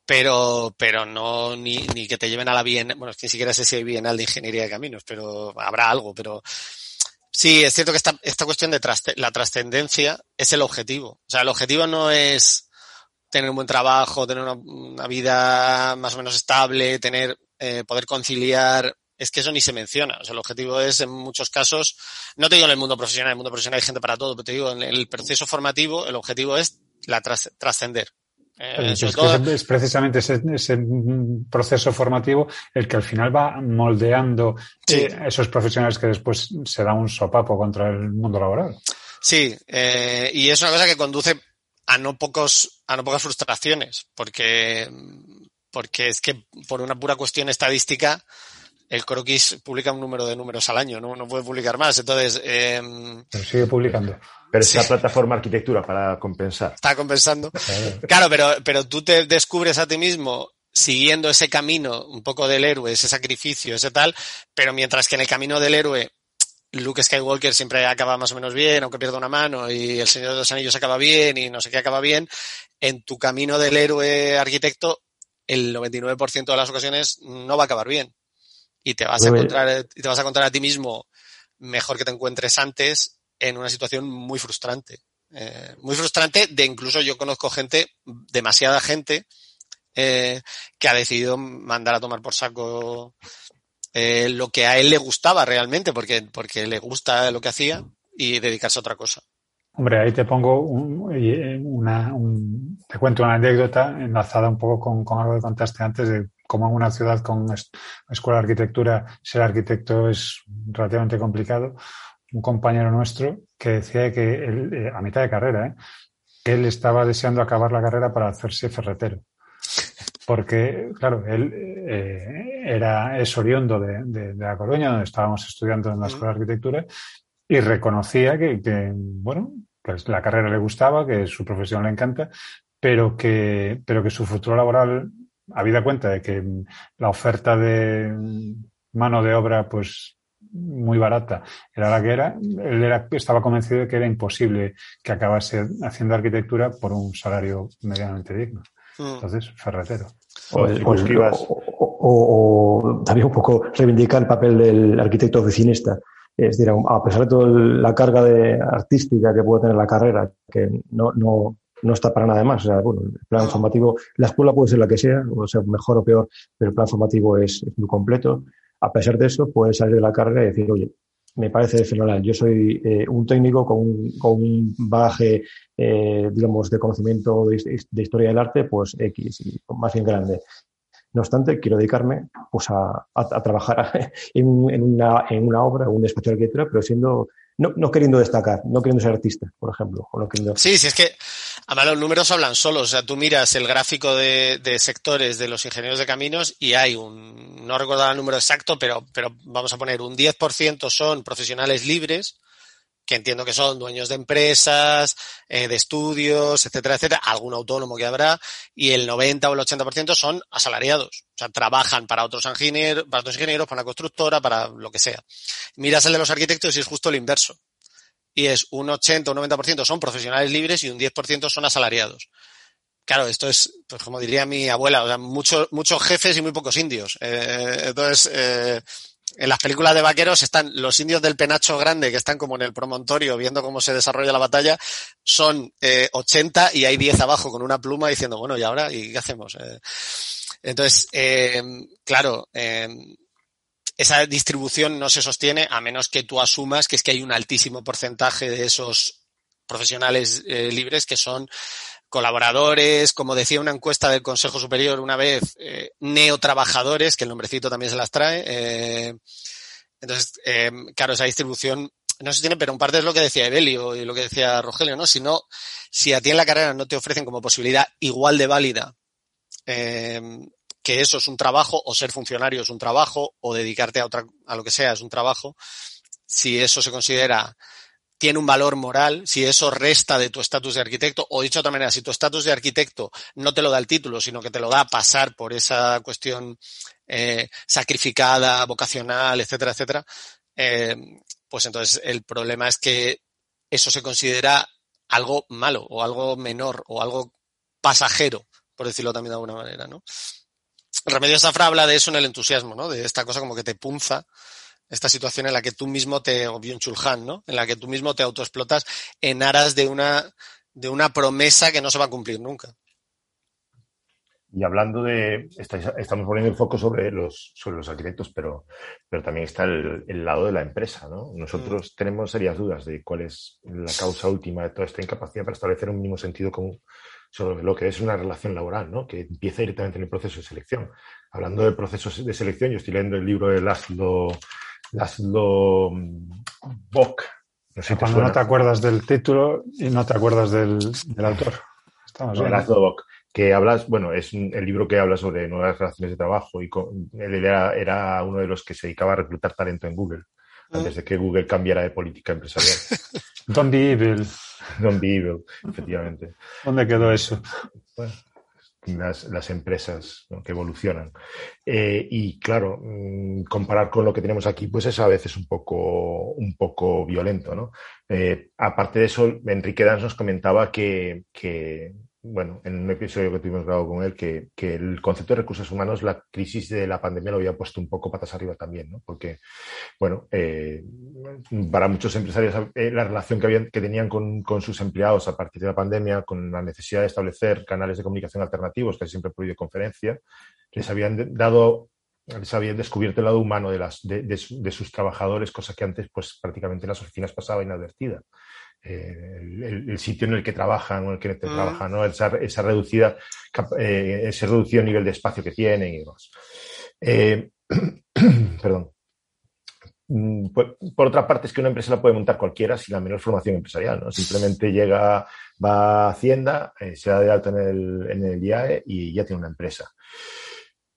pero, pero no ni, ni que te lleven a la Bienal, bueno, es que ni siquiera sé si hay Bienal de Ingeniería de Caminos, pero habrá algo, pero sí, es cierto que esta, esta cuestión de traste- la trascendencia es el objetivo. O sea, el objetivo no es tener un buen trabajo, tener una, una vida más o menos estable, tener, eh, poder conciliar. Es que eso ni se menciona. O sea, el objetivo es, en muchos casos, no te digo en el mundo profesional, en el mundo profesional hay gente para todo, pero te digo, en el proceso formativo, el objetivo es la tras- trascender. Eh, es, todo- precisamente ese, ese proceso formativo el que al final va moldeando Sí. eh, esos profesionales que después se da un sopapo contra el mundo laboral. Sí, eh, y es una cosa que conduce a no pocos, a no pocas frustraciones, porque, porque es que por una pura cuestión estadística, el croquis publica un número de números al año, no, no puede publicar más. Entonces, eh, Pero sigue publicando. Pero es Sí. la plataforma arquitectura para compensar. está compensando. Claro. Claro, pero, pero tú te descubres a ti mismo siguiendo ese camino un poco del héroe, ese sacrificio, ese tal, pero mientras que en el camino del héroe Luke Skywalker siempre acaba más o menos bien, aunque pierda una mano, y el Señor de los Anillos acaba bien, y no sé qué acaba bien, en tu camino del héroe arquitecto, el 99% de las ocasiones no va a acabar bien. Y te vas a encontrar, y te vas a encontrar a ti mismo mejor que te encuentres antes en una situación muy frustrante. Eh, muy frustrante de incluso yo conozco gente, demasiada gente, eh, que ha decidido mandar a tomar por saco eh, lo que a él le gustaba realmente, porque, porque le gusta lo que hacía y dedicarse a otra cosa. Hombre, ahí te pongo un- eh, una, un- te cuento una anécdota enlazada un poco con, con algo que contaste antes de cómo en una ciudad con es- escuela de arquitectura ser arquitecto es relativamente complicado. Un compañero nuestro que decía que él, eh, a mitad de carrera, ¿eh? él estaba deseando acabar la carrera para hacerse ferretero. Porque, claro, él eh, era, es oriundo de, de, de La Coruña, donde estábamos estudiando en la Escuela de Arquitectura, y reconocía que, que, bueno, pues la carrera le gustaba, que su profesión le encanta, pero que, pero que su futuro laboral, habida cuenta de que la oferta de mano de obra, pues muy barata, era la que era, él era, estaba convencido de que era imposible que acabase haciendo arquitectura por un salario medianamente digno. Mm. Entonces, ferretero. O, o- pues que ibas- o- o- o, también un poco reivindicar el papel del arquitecto oficinista. Es decir, a pesar de toda la carga de artística que puede tener la carrera, que no, no, no está para nada más. O sea, bueno, el plan formativo, la escuela puede ser la que sea, o sea, mejor o peor, pero el plan formativo es, es muy completo. A pesar de eso, puedes salir de la carrera y decir, oye, me parece fenomenal. Yo soy eh, un técnico con un, con un bagaje, eh, digamos, de conocimiento de, de, historia del arte, pues X, y más bien grande. No obstante, quiero dedicarme pues, a, a, a trabajar en, en, una, en una obra, un despacho de arquitectura, pero siendo no, no, queriendo destacar, no queriendo ser artista, por ejemplo. Sí, sí, es que además los números hablan solos. O sea, tú miras el gráfico de, de, sectores de los ingenieros de caminos y hay un, no recuerdo el número exacto, pero, pero vamos a poner un 10% son profesionales libres, que entiendo que son dueños de empresas, eh, de estudios, etcétera, etcétera, algún autónomo que habrá, y el 90 o el 80% son asalariados. O sea, trabajan para otros ingenieros, para otros ingenieros, para una constructora, para lo que sea. Miras el de los arquitectos y es justo lo inverso. Y es un 80 o un 90% son profesionales libres y un 10% son asalariados. Claro, esto es, pues como diría mi abuela, o sea, muchos, muchos jefes y muy pocos indios. Eh, entonces, eh, en las películas de vaqueros están los indios del penacho grande que están como en el promontorio viendo cómo se desarrolla la batalla, son eh, 80 y hay 10 abajo con una pluma diciendo, bueno, ¿y ahora? ¿Y qué hacemos? Eh, entonces, eh, claro, eh, esa distribución no se sostiene a menos que tú asumas que es que hay un altísimo porcentaje de esos profesionales eh, libres que son colaboradores, como decía una encuesta del Consejo Superior una vez, eh, neotrabajadores, que el nombrecito también se las trae. Eh, entonces, eh, claro, esa distribución no se tiene, pero en parte es lo que decía Evelio y lo que decía Rogelio, ¿no? Si no, si a ti en la carrera no te ofrecen como posibilidad igual de válida eh, que eso es un trabajo, o ser funcionario es un trabajo, o dedicarte a otra, a lo que sea es un trabajo, si eso se considera tiene un valor moral, si eso resta de tu estatus de arquitecto, o dicho de otra manera, si tu estatus de arquitecto no te lo da el título, sino que te lo da pasar por esa cuestión eh, sacrificada, vocacional, etcétera, etcétera, eh, pues entonces el problema es que eso se considera algo malo o algo menor o algo pasajero, por decirlo también de alguna manera, ¿no? Remedios Zafra habla de eso en el entusiasmo, ¿no? De esta cosa como que te punza esta situación en la que tú mismo te, o bien Chulhan, ¿no? En la que tú mismo te autoexplotas en aras de una, de una promesa que no se va a cumplir nunca. Y hablando de, estamos poniendo el foco sobre los, sobre los arquitectos, pero, pero también está el, el lado de la empresa, ¿no? Nosotros mm. tenemos serias dudas de cuál es la causa última de toda esta incapacidad para establecer un mínimo sentido común sobre lo que es una relación laboral, ¿no? Que empieza directamente en el proceso de selección. Hablando de procesos de selección, yo estoy leyendo el libro de Laszlo Laszlo Bock. No sé Cuando no te acuerdas del título y no te acuerdas del, del autor. Estamos bien. Laszlo Bock, que hablas, bueno, es el libro que habla sobre nuevas relaciones de trabajo y con, él era, era, uno de los que se dedicaba a reclutar talento en Google, antes de que Google cambiara de política empresarial. Don't be evil. Don't be evil, efectivamente. ¿Dónde quedó eso? Bueno, las, empresas que evolucionan. Eh, y claro, mmm, comparar con lo que tenemos aquí, pues es a veces un poco, un poco violento. ¿no? Eh, aparte de eso, Enrique Dans nos comentaba que bueno, en un episodio que tuvimos grabado con él, que, que, el concepto de recursos humanos, la crisis de la pandemia lo había puesto un poco patas arriba también, ¿no? Porque, bueno, eh, para muchos empresarios eh, la relación que, habían, que tenían con, con, sus empleados a partir de la pandemia, con la necesidad de establecer canales de comunicación alternativos, que siempre por videoconferencia, les habían dado les habían descubierto el lado humano de, las, de, de, de sus trabajadores, cosa que antes, pues prácticamente en las oficinas pasaba inadvertida eh, el, el, sitio en el que trabajan o en el que te mm. trabajan, ¿no? esa, esa reducida, eh, ese reducido nivel de espacio que tienen y demás. Eh, perdón. Mm, por, por, otra parte, es que una empresa la puede montar cualquiera sin la menor formación empresarial, ¿no? Simplemente llega, va a Hacienda, eh, se da de alta en el, en el IAE y ya tiene una empresa.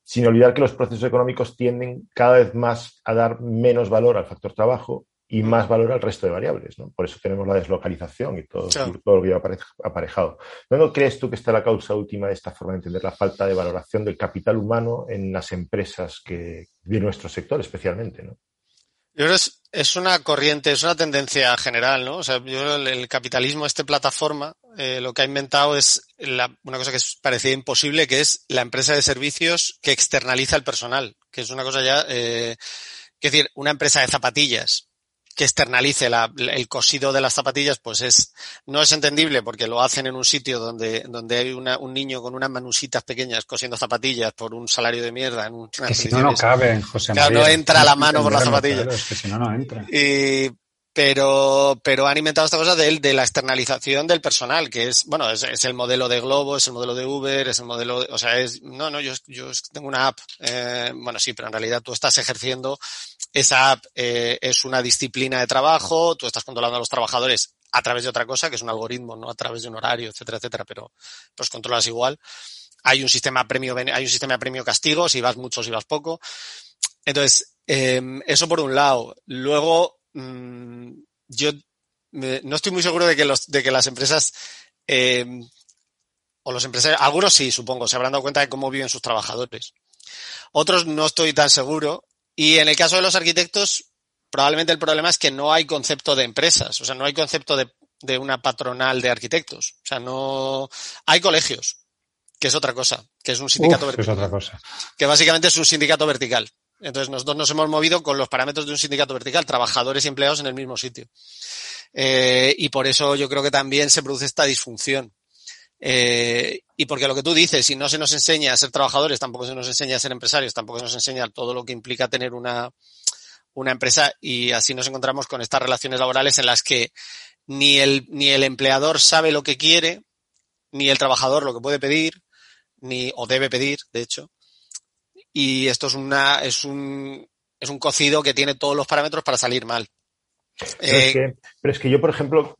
Sin olvidar que los procesos económicos tienden cada vez más a dar menos valor al factor trabajo y más valor al resto de variables. ¿no? Por eso tenemos la deslocalización y todo, claro. todo lo que lleva aparejado. ¿No crees tú que está la causa última de esta forma de entender la falta de valoración del capital humano en las empresas que, de nuestro sector especialmente? ¿no? Yo creo que es, es, una corriente, es una tendencia general, ¿no? O sea, yo el, el capitalismo, este plataforma, eh, lo que ha inventado es la- una cosa que parecía imposible, que es la empresa de servicios que externaliza el personal, que es una cosa ya, eh, es decir, una empresa de zapatillas que externalice la- el cosido de las zapatillas, pues es no es entendible porque lo hacen en un sitio donde donde hay una- un niño con unas manusitas pequeñas cosiendo zapatillas por un salario de mierda en un- unas Que si no, no cabe José Claro, María. no entra la mano por la Entenderlo, zapatilla. claro, es que si no, no entra. Y, pero, pero han inventado esta cosa de, de la externalización del personal, que es, bueno, es, es el modelo de Globo, es el modelo de Uber, es el modelo, de- o sea, es, no, no, yo, yo tengo una app, eh, bueno, sí, pero en realidad tú estás ejerciendo, esa app eh, es una disciplina de trabajo, tú estás controlando a los trabajadores a través de otra cosa, que es un algoritmo, no a través de un horario, etcétera, etcétera, pero pues controlas igual. Hay un sistema premio, hay un sistema premio castigo, si vas mucho, si vas poco. Entonces, eh, eso por un lado. Luego, mm, yo me- no estoy muy seguro de que, los, de que las empresas, eh, o los empresarios, algunos sí, supongo, se habrán dado cuenta de cómo viven sus trabajadores. Otros no estoy tan seguro. Y en el caso de los arquitectos, probablemente el problema es que no hay concepto de empresas, o sea, no hay concepto de, de una patronal de arquitectos. O sea, no. Hay colegios, que es otra cosa, que es un sindicato Uf, que es vertical otra cosa. que básicamente es un sindicato vertical. Entonces nosotros nos hemos movido con los parámetros de un sindicato vertical, trabajadores y empleados en el mismo sitio. Eh, y por eso yo creo que también se produce esta disfunción. Eh, y porque lo que tú dices, si no se nos enseña a ser trabajadores, tampoco se nos enseña a ser empresarios, tampoco se nos enseña todo lo que implica tener una, una empresa y así nos encontramos con estas relaciones laborales en las que ni el, ni el empleador sabe lo que quiere, ni el trabajador lo que puede pedir, ni, o debe pedir, de hecho. Y esto es una, es un, es un cocido que tiene todos los parámetros para salir mal. Pero, Eh, es que, pero es que yo, por ejemplo,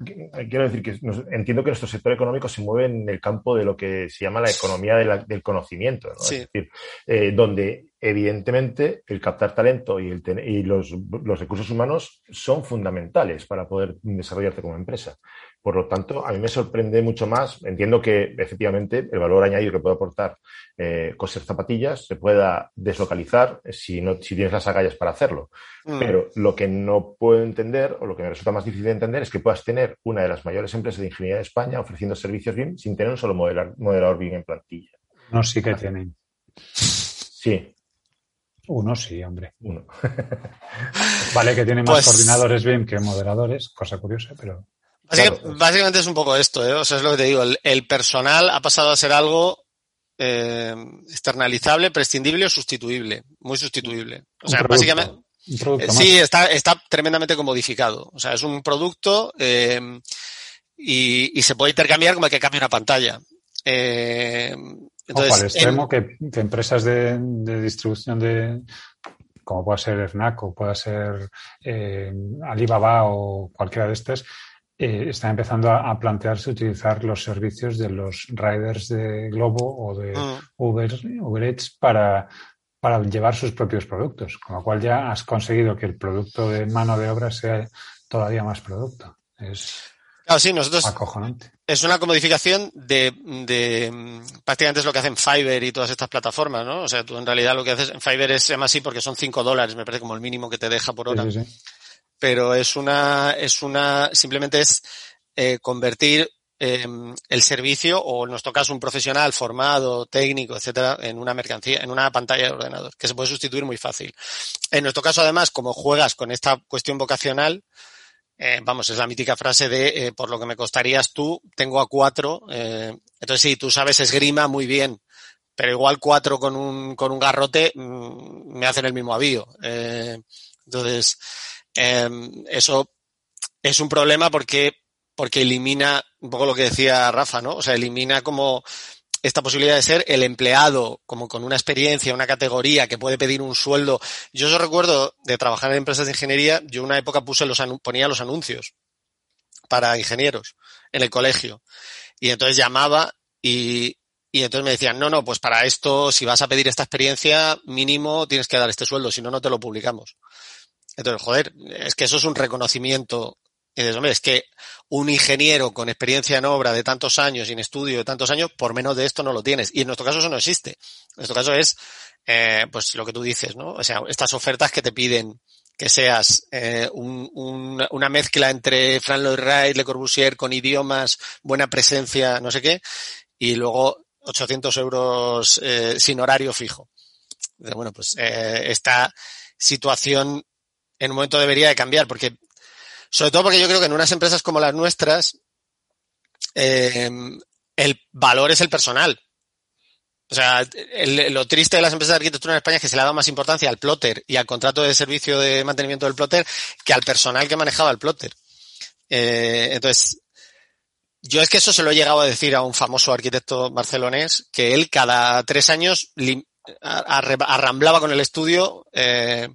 quiero decir que nos- entiendo que nuestro sector económico se mueve en el campo de lo que se llama la economía de la- del conocimiento, ¿no? Sí. Es decir, eh, donde evidentemente el captar talento y, el ten- y los, los recursos humanos son fundamentales para poder desarrollarte como empresa. Por lo tanto, a mí me sorprende mucho más. Entiendo que efectivamente el valor añadido que puede aportar eh, coser zapatillas se pueda deslocalizar si, no, si tienes las agallas para hacerlo. mm, Pero lo que no puedo entender, o lo que me resulta más difícil de entender, es que puedas tener una de las mayores empresas de ingeniería de España ofreciendo servicios BIM sin tener un solo modelar- modelador BIM en plantilla. No, sí que tienen. Sí, Uno sí, hombre. uno. Vale que tiene más Pues- coordinadores BIM que moderadores, cosa curiosa, pero claro. Básicamente es un poco esto, ¿eh? O sea, es lo que te digo. El, el personal ha pasado a ser algo eh, externalizable, prescindible o sustituible. Muy sustituible. O sea, básicamente. Eh. Sí, está, está tremendamente comodificado. O sea, es un producto eh, y, y se puede intercambiar como el que cambia una pantalla. Eh, Ojo, al entonces, extremo que, que empresas de, de distribución de como pueda ser FNAC o pueda ser eh, Alibaba o cualquiera de estas, eh, están empezando a, a plantearse utilizar los servicios de los riders de Globo o de mm, Uber, Uber Eats para, para llevar sus propios productos, con lo cual ya has conseguido que el producto de mano de obra sea todavía más producto. Es claro, sí, nosotros acojonante. es una comodificación de, de prácticamente es lo que hacen Fiverr y todas estas plataformas, ¿no? O sea, tú en realidad lo que haces en Fiverr es se llama así porque son 5 dólares, me parece como el mínimo que te deja por hora. Sí, sí, sí. Pero es una, es una, simplemente es eh, convertir eh, el servicio, o en nuestro caso un profesional formado, técnico, etcétera, en una mercancía, en una pantalla de ordenador, que se puede sustituir muy fácil. En nuestro caso, además, como juegas con esta cuestión vocacional, eh, vamos, es la mítica frase de eh, por lo que me costarías tú, tengo a cuatro. eh, entonces, sí, tú sabes esgrima muy bien, pero igual cuatro con un, con un garrote mm, me hacen el mismo avío. Eh, entonces, eh, eso es un problema porque, porque elimina un poco lo que decía Rafa, ¿no? O sea, elimina como esta posibilidad de ser el empleado, como con una experiencia, una categoría que puede pedir un sueldo. Yo os recuerdo de trabajar en empresas de ingeniería, yo una época puse los ponía los anuncios para ingenieros en el colegio. Y entonces llamaba y, y entonces me decían, no, no, pues para esto, si vas a pedir esta experiencia, mínimo tienes que dar este sueldo, si no, no te lo publicamos. Entonces, joder, es que eso es un reconocimiento. Y dices, hombre, es que un ingeniero con experiencia en obra de tantos años y en estudio de tantos años, por menos de esto no lo tienes. Y en nuestro caso eso no existe. En nuestro caso es, eh, pues lo que tú dices, ¿no? O sea, estas ofertas que te piden que seas eh, un- un- una mezcla entre Fran Lloyd Wright, Le Corbusier con idiomas, buena presencia, no sé qué, y luego 800 euros eh, sin horario fijo. Bueno, pues eh, esta situación en un momento debería de cambiar, porque sobre todo porque yo creo que en unas empresas como las nuestras, eh, el valor es el personal. O sea, lo triste de las empresas de arquitectura en España es que se le ha dado más importancia al plotter y al contrato de servicio de mantenimiento del plotter que al personal que manejaba el plotter. Eh, entonces, yo es que eso se lo he llegado a decir a un famoso arquitecto barcelonés, que él cada tres años arramblaba con el estudio eh,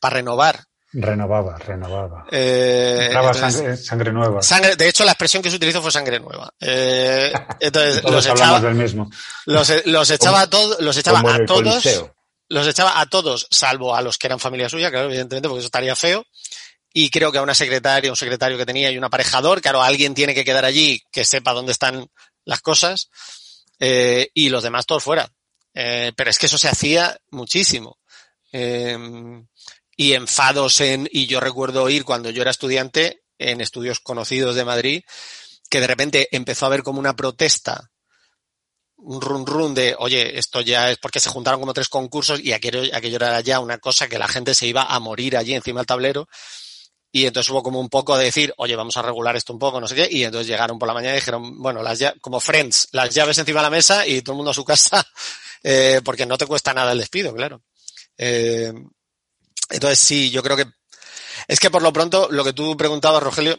para renovar. Renovaba, renovaba. Eh, Entraba entonces- sangre, sangre nueva. Sangre, de hecho, la expresión que se utilizó fue sangre nueva. Eh, entonces, Todos los hablamos echaba, del mismo. los, los echaba a todos, los echaba a todos, Coliseo. los echaba a todos, salvo a los que eran familia suya, claro, evidentemente, porque eso estaría feo. Y creo que a una secretaria, un secretario que tenía y un aparejador, claro, alguien tiene que quedar allí que sepa dónde están las cosas, eh, y los demás todos fuera. Eh, pero es que eso se hacía muchísimo. Eh, y enfados en, y yo recuerdo oír cuando yo era estudiante en estudios conocidos de Madrid, que de repente empezó a haber como una protesta, un run run de, oye, esto ya es porque se juntaron como tres concursos y aquello, aquello era ya una cosa que la gente se iba a morir allí encima del tablero. Y entonces hubo como un poco de decir, oye, vamos a regular esto un poco, no sé qué. Y entonces llegaron por la mañana y dijeron, bueno, las como Friends, las llaves encima de la mesa y todo el mundo a su casa, eh, porque no te cuesta nada el despido, claro. Eh, entonces sí, yo creo que es que por lo pronto, lo que tú preguntabas, Rogelio,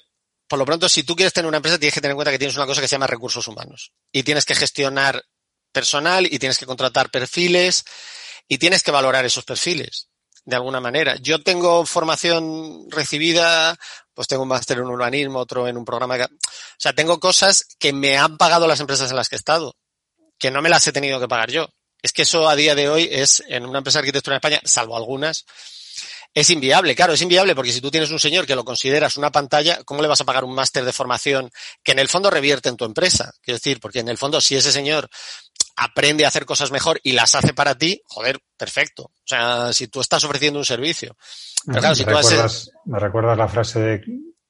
por lo pronto, si tú quieres tener una empresa, tienes que tener en cuenta que tienes una cosa que se llama recursos humanos. Y tienes que gestionar personal y tienes que contratar perfiles y tienes que valorar esos perfiles de alguna manera. Yo tengo formación recibida, pues tengo un máster en urbanismo, otro en un programa. que- O sea, tengo cosas que me han pagado las empresas en las que he estado, que no me las he tenido que pagar yo. Es que eso a día de hoy es, en una empresa de arquitectura en España, salvo algunas, es inviable. Claro, es inviable porque si tú tienes un señor que lo consideras una pantalla, ¿cómo le vas a pagar un máster de formación que en el fondo revierte en tu empresa? Quiero decir, porque en el fondo si ese señor aprende a hacer cosas mejor y las hace para ti, joder, perfecto. O sea, si tú estás ofreciendo un servicio. Pero claro, me, haces- recuerdas, me recuerdas la frase de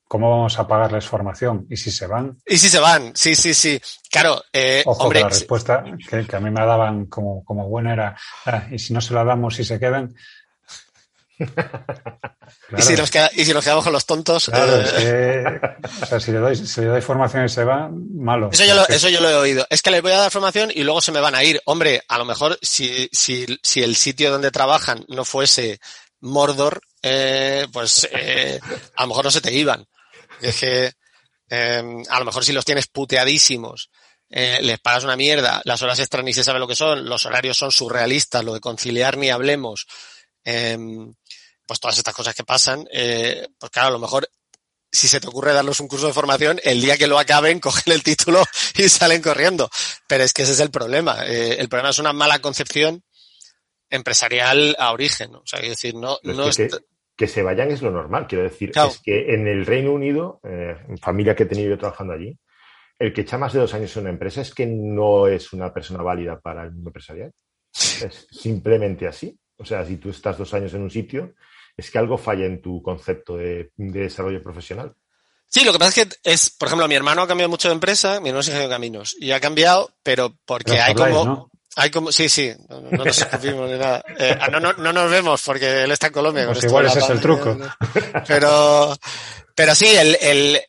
cómo vamos a pagarles formación y si se van. Y si se van, sí, sí, sí. Claro, eh, Ojo, hombre, que la respuesta que, que a mí me daban como, como buena era, "Ah, y si no se la damos y se quedan. y, si nos queda- y si nos quedamos con los tontos. Claro, eh, es que, o sea, si le doy, si le doy formación y se va, malo. Eso yo, lo, eso yo lo he oído. Es que les voy a dar formación y luego se me van a ir. Hombre, a lo mejor si, si, si el sitio donde trabajan no fuese Mordor, eh, pues eh, a lo mejor no se te iban. Es que eh, a lo mejor si los tienes puteadísimos, les pagas una mierda, las horas extras ni se sabe lo que son, los horarios son surrealistas, lo de conciliar ni hablemos, eh, pues todas estas cosas que pasan, eh, pues claro, a lo mejor si se te ocurre darles un curso de formación, el día que lo acaben, cogen el título y salen corriendo. Pero es que ese es el problema. Eh, el problema es una mala concepción empresarial a origen. O sea, es decir, no, es que, est- que- que se vayan es lo normal. Quiero decir, Claro. es que en el Reino Unido, eh, en familia que he tenido yo trabajando allí, el que echa más de dos años en una empresa es que no es una persona válida para el mundo empresarial. Es simplemente así. O sea, si tú estás dos años en un sitio, es que algo falla en tu concepto de, de desarrollo profesional. Sí, lo que pasa es que es, por ejemplo, mi hermano ha cambiado mucho de empresa, mi hermano es ingeniero de caminos, y ha cambiado, pero porque Pero hay habláis, como, ¿no? hay como, sí, sí, no, no nos escupimos ni nada. Eh, ah, no, no, no nos vemos porque él está en Colombia. con Pues igual ese es el truco. Pero, pero sí, el, el,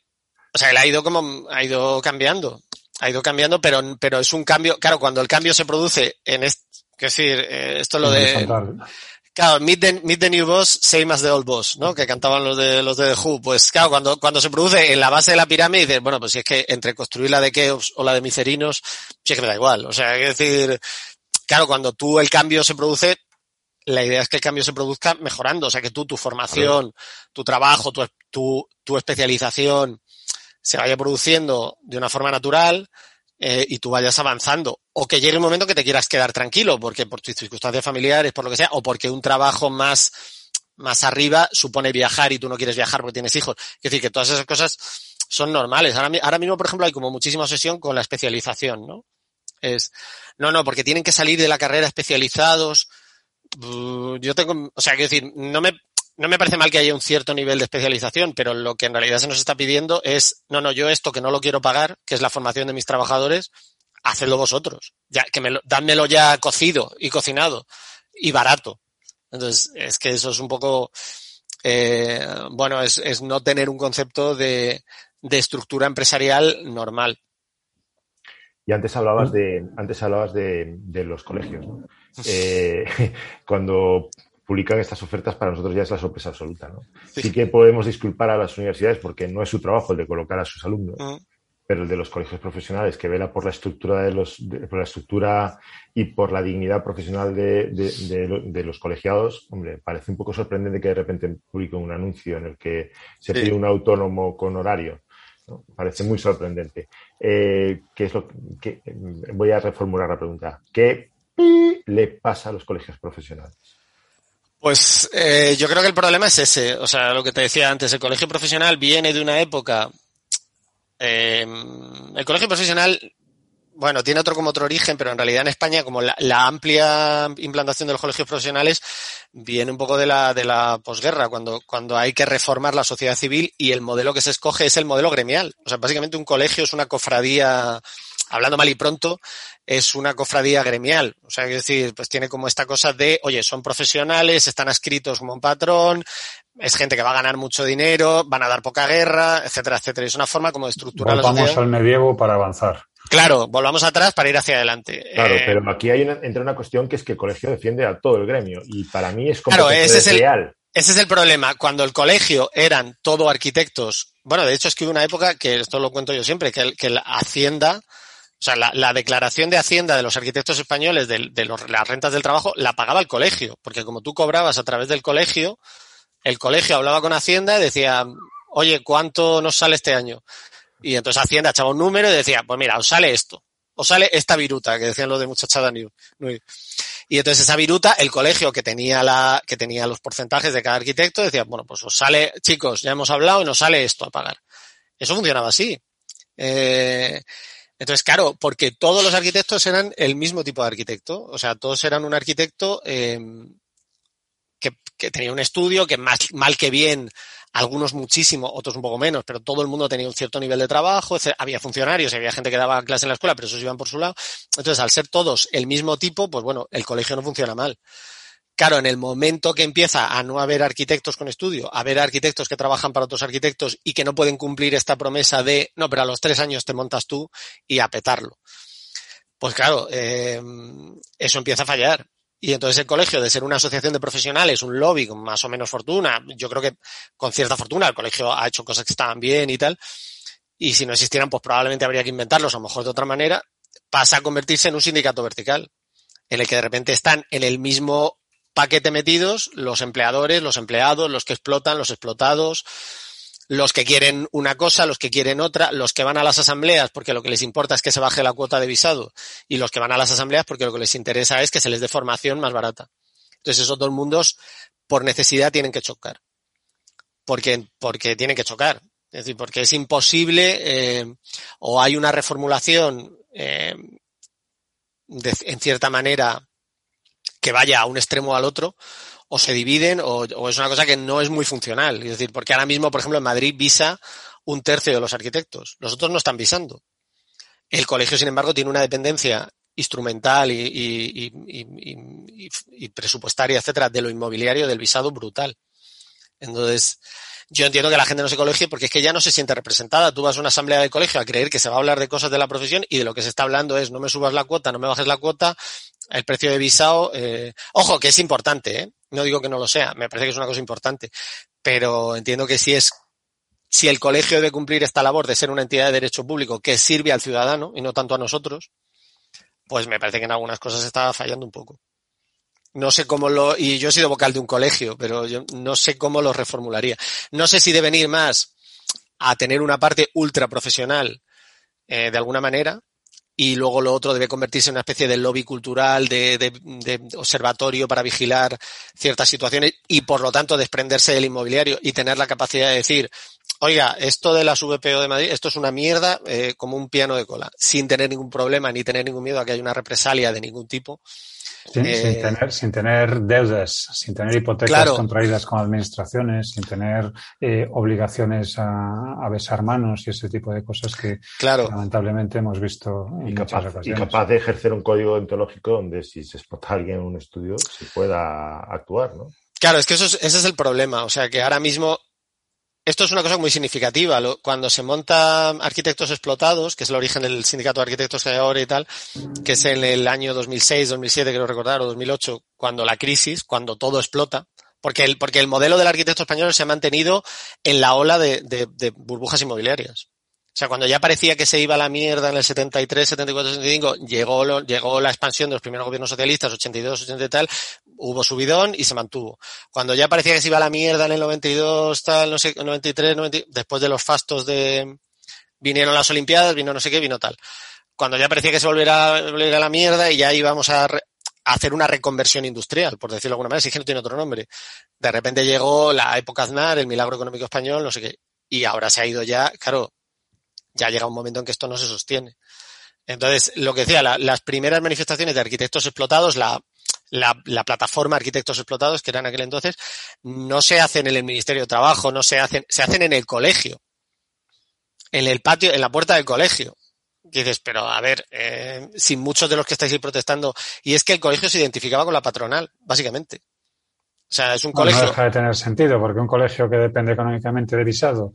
o sea, él ha ido como, ha ido cambiando, ha ido cambiando, pero, pero es un cambio, claro, cuando el cambio se produce en este, es decir, eh, esto es lo de. Claro, meet the, meet the new boss, same as the old boss, ¿no? Que cantaban los de los de The Who. Pues claro, cuando, cuando se produce en la base de la pirámide, dices, bueno, pues si es que entre construir la de Keops o la de Micerinos, sí es que me da igual. O sea, es decir, claro, cuando tú el cambio se produce, la idea es que el cambio se produzca mejorando. O sea, que tú, tu formación, tu trabajo, tu, tu, tu especialización se vaya produciendo de una forma natural eh, y tú vayas avanzando. O que llegue un momento que te quieras quedar tranquilo, porque por tus circunstancias familiares, por lo que sea, o porque un trabajo más, más arriba supone viajar y tú no quieres viajar porque tienes hijos. Es decir, que todas esas cosas son normales. Ahora, ahora mismo, por ejemplo, hay como muchísima obsesión con la especialización, ¿no? Es, no, no, porque tienen que salir de la carrera especializados. Yo tengo, o sea, quiero decir, no me, no me parece mal que haya un cierto nivel de especialización, pero lo que en realidad se nos está pidiendo es, no, no, yo esto que no lo quiero pagar, que es la formación de mis trabajadores, hacedlo vosotros. Ya, que me lo, dádmelo ya cocido y cocinado y barato. Entonces, es que eso es un poco, eh, bueno, es, es no tener un concepto de, de estructura empresarial normal. Y antes hablabas de, antes hablabas de, de los colegios. ¿no? Eh, cuando publican estas ofertas, para nosotros ya es la sorpresa absoluta. ¿no? Sí. Sí que podemos disculpar a las universidades porque no es su trabajo el de colocar a sus alumnos, pero el de los colegios profesionales, que vela por la estructura de los, de- por la estructura y por la dignidad profesional de, de- de lo- de los colegiados, hombre, parece un poco sorprendente que de repente publiquen un anuncio en el que se Sí. pide un autónomo con horario. ¿no? Parece muy sorprendente. Eh, ¿qué es lo que, voy a reformular la pregunta. ¿Qué le pasa a los colegios profesionales? Pues eh, yo creo que el problema es ese. O sea, lo que te decía antes, el colegio profesional viene de una época. eh, el colegio profesional, bueno, tiene otro como otro origen, pero en realidad en España, como la, la amplia implantación de los colegios profesionales viene un poco de la, de la posguerra, cuando, cuando hay que reformar la sociedad civil y el modelo que se escoge es el modelo gremial. O sea, básicamente un colegio es una cofradía, hablando mal y pronto, es una cofradía gremial. O sea, es decir, pues tiene como esta cosa de, oye, son profesionales, están adscritos como un patrón, es gente que va a ganar mucho dinero, van a dar poca guerra, etcétera, etcétera. Es una forma como de estructurar la Volvamos sociedad. al medievo para avanzar. Claro, volvamos atrás para ir hacia adelante. Claro, Eh, pero aquí hay una, entra una cuestión que es que el colegio defiende a todo el gremio y para mí es como Claro, ese es el- real. Ese es el problema. Cuando el colegio eran todo arquitectos, bueno, de hecho es que hubo una época, que esto lo cuento yo siempre, que, el- que la Hacienda, o sea, la, la declaración de Hacienda de los arquitectos españoles de, las rentas del trabajo la pagaba el colegio, porque como tú cobrabas a través del colegio, el colegio hablaba con Hacienda y decía, oye, ¿cuánto nos sale este año? Y entonces Hacienda echaba un número y decía, pues mira, os sale esto, os sale esta viruta, que decían los de muchachada New. Y entonces esa viruta, el colegio que tenía la, que tenía los porcentajes de cada arquitecto, decía, bueno, pues os sale, chicos, ya hemos hablado y nos sale esto a pagar. Eso funcionaba así. Eh, entonces, claro, porque todos los arquitectos eran el mismo tipo de arquitecto. O sea, todos eran un arquitecto eh, que, que tenía un estudio, que más mal que bien, algunos muchísimo, otros un poco menos, pero todo el mundo tenía un cierto nivel de trabajo, había funcionarios, había gente que daba clase en la escuela, pero esos iban por su lado. Entonces, al ser todos el mismo tipo, pues bueno, el colegio no funciona mal. Claro, en el momento que empieza a no haber arquitectos con estudio, a haber arquitectos que trabajan para otros arquitectos y que no pueden cumplir esta promesa de, no, pero a los tres años te montas tú y a petarlo. Pues claro, eh, eso empieza a fallar. Y entonces el colegio, de ser una asociación de profesionales, un lobby con más o menos fortuna, yo creo que con cierta fortuna, el colegio ha hecho cosas que estaban bien y tal, y si no existieran, pues probablemente habría que inventarlos, a lo mejor de otra manera, pasa a convertirse en un sindicato vertical, en el que de repente están en el mismo paquete metidos los empleadores, los empleados, los que explotan, los explotados, los que quieren una cosa, los que quieren otra, los que van a las asambleas porque lo que les importa es que se baje la cuota de visado y los que van a las asambleas porque lo que les interesa es que se les dé formación más barata. Entonces esos dos mundos por necesidad tienen que chocar. Porque, porque tienen que chocar. Es decir, porque es imposible eh, o hay una reformulación eh, de, en cierta manera que vaya a un extremo o al otro, o se dividen, o, o, es una cosa que no es muy funcional. Es decir, porque ahora mismo, por ejemplo, en Madrid visa un tercio de los arquitectos. Los otros no están visando. El colegio, sin embargo, tiene una dependencia instrumental y, y, y, y, presupuestaria, etcétera, de lo inmobiliario del visado brutal. Entonces, yo entiendo que la gente no se colegie porque es que ya no se siente representada. Tú vas a una asamblea de colegio a creer que se va a hablar de cosas de la profesión y de lo que se está hablando es no me subas la cuota, no me bajes la cuota, el precio de visado. Eh, ojo, que es importante, ¿eh? no digo que no lo sea, me parece que es una cosa importante, pero entiendo que si es si el colegio debe cumplir esta labor de ser una entidad de derecho público que sirve al ciudadano y no tanto a nosotros, pues me parece que en algunas cosas está fallando un poco. No sé cómo lo, y yo he sido vocal de un colegio, pero yo no sé cómo lo reformularía. No sé si deben ir más a tener una parte ultra profesional eh, de alguna manera, y luego lo otro debe convertirse en una especie de lobby cultural, de, observatorio para vigilar ciertas situaciones y por lo tanto desprenderse del inmobiliario y tener la capacidad de decir, oiga, esto de las VPO de Madrid, esto es una mierda eh, como un piano de cola, sin tener ningún problema ni tener ningún miedo a que haya una represalia de ningún tipo. Sin, Eh, sin tener, sin tener deudas, sin tener hipotecas Claro. contraídas con administraciones, sin tener eh, obligaciones a, a besar manos y ese tipo de cosas que Claro. lamentablemente hemos visto en Y muchas capaz, y ocasiones. capaz de ejercer un código ontológico donde si se explota a alguien en un estudio se pueda actuar, ¿no? Claro, es que eso es- ese es el problema. O sea, que ahora mismo esto es una cosa muy significativa. Cuando se monta arquitectos explotados, que es el origen del sindicato de arquitectos que hay ahora y tal, que es en el año 2006, 2007, quiero recordar, o 2008, cuando la crisis, cuando todo explota, porque el, porque el modelo del arquitecto español se ha mantenido en la ola de, burbujas inmobiliarias. O sea, cuando ya parecía que se iba a la mierda en el 73, 74, 75, llegó, llegó la expansión de los primeros gobiernos socialistas, 82, 80 y tal, hubo subidón y se mantuvo. Cuando ya parecía que se iba a la mierda en el 92, tal, no sé, 93, 90, después de los fastos de, vinieron las Olimpiadas, vino no sé qué, vino tal. Cuando ya parecía que se volviera, volviera a la mierda y ya íbamos a, hacer una reconversión industrial, por decirlo de alguna manera, si es que no tiene otro nombre. De repente llegó la época Aznar, el milagro económico español, no sé qué, y ahora se ha ido ya, claro, ya llega un momento en que esto no se sostiene. Entonces, lo que decía, la- las primeras manifestaciones de arquitectos explotados, la, la, la plataforma Arquitectos Explotados, que era en aquel entonces, no se hacen en el Ministerio de Trabajo, no se hacen, se hacen en el colegio. En el patio, en la puerta del colegio. Y dices, pero a ver, eh, si muchos de los que estáis ahí protestando, y es que el colegio se identificaba con la patronal, básicamente. O sea, es un No, no colegio. deja de tener sentido, porque un colegio que depende económicamente de visado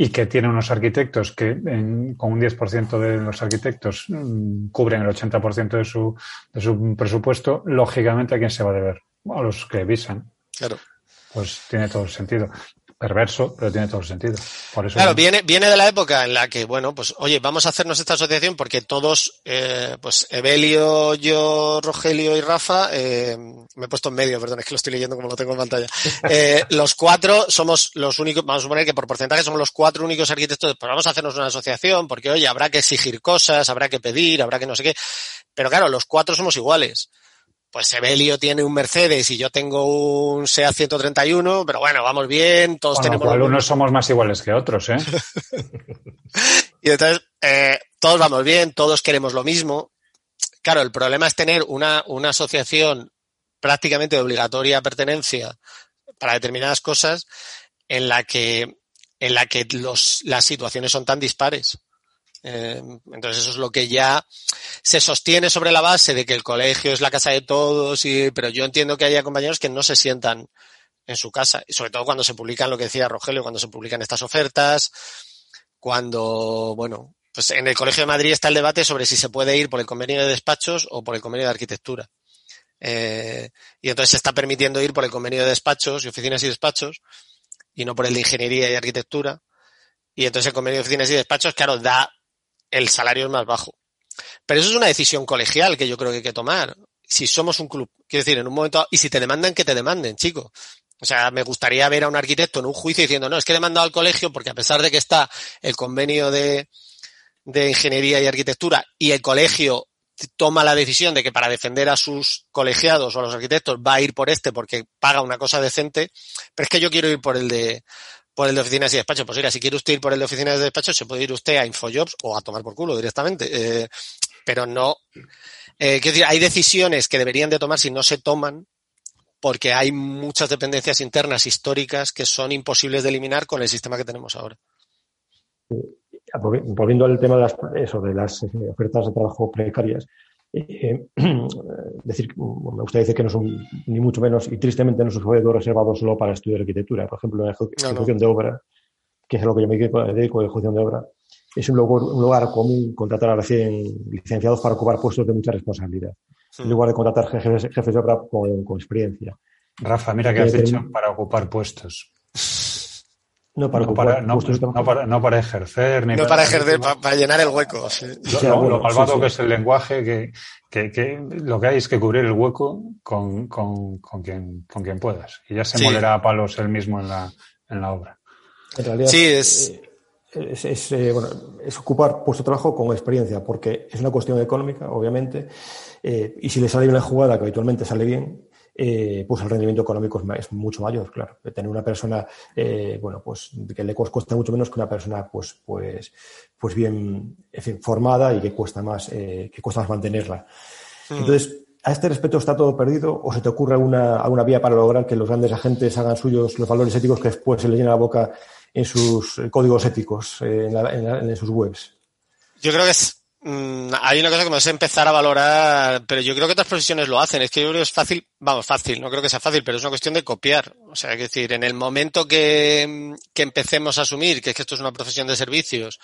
y que tiene unos arquitectos que en- con un 10% de los arquitectos mm, cubren el 80% de su, de su presupuesto, lógicamente a quién se va a deber? A los que visan. Claro. Pues tiene todo el sentido. Perverso, pero tiene todo el sentido. Por eso Claro, viene, viene de la época en la que, bueno, pues, oye, vamos a hacernos esta asociación porque todos, eh, pues, Evelio, yo, Rogelio y Rafa, eh, me he puesto en medio, perdón, es que lo estoy leyendo como lo tengo en pantalla. Eh, los cuatro somos los únicos, vamos a suponer que por porcentaje somos los cuatro únicos arquitectos, pues vamos a hacernos una asociación porque, oye, habrá que exigir cosas, habrá que pedir, habrá que no sé qué. Pero claro, los cuatro somos iguales. Pues Evelio tiene un Mercedes y yo tengo un SEAT 131, pero bueno, vamos bien, todos Con lo tenemos cual, los unos somos más iguales que otros, ¿eh? Y entonces, eh, todos vamos bien, todos queremos lo mismo. Claro, el problema es tener una, una asociación prácticamente de obligatoria pertenencia para determinadas cosas en la que, en la que los, las situaciones son tan dispares. Eh, entonces eso es lo que ya se sostiene sobre la base de que el colegio es la casa de todos, y, pero yo entiendo que haya compañeros que no se sientan en su casa, y sobre todo cuando se publican lo que decía Rogelio, cuando se publican estas ofertas, cuando, bueno, pues en el Colegio de Madrid está el debate sobre si se puede ir por el convenio de despachos o por el convenio de arquitectura. Eh, y entonces se está permitiendo ir por el convenio de despachos y oficinas y despachos y no por el de ingeniería y arquitectura. Y entonces el convenio de oficinas y despachos, claro, da el salario es más bajo. Pero eso es una decisión colegial que yo creo que hay que tomar. Si somos un club, quiero decir, en un momento, y si te demandan, que te demanden, chico. O sea, me gustaría ver a un arquitecto en un juicio diciendo, no, es que he demandado al colegio porque a pesar de que está el convenio de, de ingeniería y arquitectura y el colegio toma la decisión de que para defender a sus colegiados o a los arquitectos va a ir por este porque paga una cosa decente, pero es que yo quiero ir por el de por el de oficinas y despachos. Pues mira, si quiere usted ir por el de oficinas y despachos, se puede ir usted a Infojobs o a tomar por culo directamente. Eh, pero no. Eh, quiero decir, hay decisiones que deberían de tomar si no se toman porque hay muchas dependencias internas históricas que son imposibles de eliminar con el sistema que tenemos ahora. Volvi- Volviendo al tema de las, eso, de las eh, ofertas de trabajo precarias, eh, decir, me gustaría decir que no son ni mucho menos, y tristemente no es un sueldo reservado solo para estudiar arquitectura. Por ejemplo, en la ejecu- No, no. ejecución de obra, que es a lo que yo me dedico, ejecución de obra, es un lugar, un lugar común contratar a recién licenciados para ocupar puestos de mucha responsabilidad, en lugar de contratar jefes, jefes de obra con, con experiencia. Rafa, mira que has Eh, dicho para ocupar puestos. No para no, ocupar para, no, para, no para ejercer, ni No para ejercer, pa- para llenar el hueco. sí. Lo, O sea, lo- bueno, lo malvado sí, sí. que es el lenguaje, que, que, que lo que hay es que cubrir el hueco con, con, con, quien, con quien puedas. Y ya se Sí. molerá a palos él mismo en la, en la obra. En realidad, Sí, es- eh, es, es, eh, bueno, es ocupar puesto de trabajo con experiencia, porque es una cuestión económica, obviamente, eh, y si le sale bien la jugada, que habitualmente sale bien, eh, pues el rendimiento económico es, es mucho mayor, claro. Tener una persona, eh, bueno, pues que le cuesta mucho menos que una persona, pues, pues, pues bien en fin, formada y que cuesta más, eh, que cuesta más mantenerla. Entonces, ¿a este respecto está todo perdido o se te ocurre alguna, alguna vía para lograr que los grandes agentes hagan suyos los valores éticos que después se les llena la boca en sus eh, códigos éticos, eh, en, la- en la- en sus webs? Yo creo que es, hay una cosa que me es empezar a valorar, pero yo creo que otras profesiones lo hacen. Es que yo creo que es fácil, vamos, fácil, no creo que sea fácil, pero es una cuestión de copiar. O sea, es decir, en el momento que, que empecemos a asumir que es que esto es una profesión de servicios,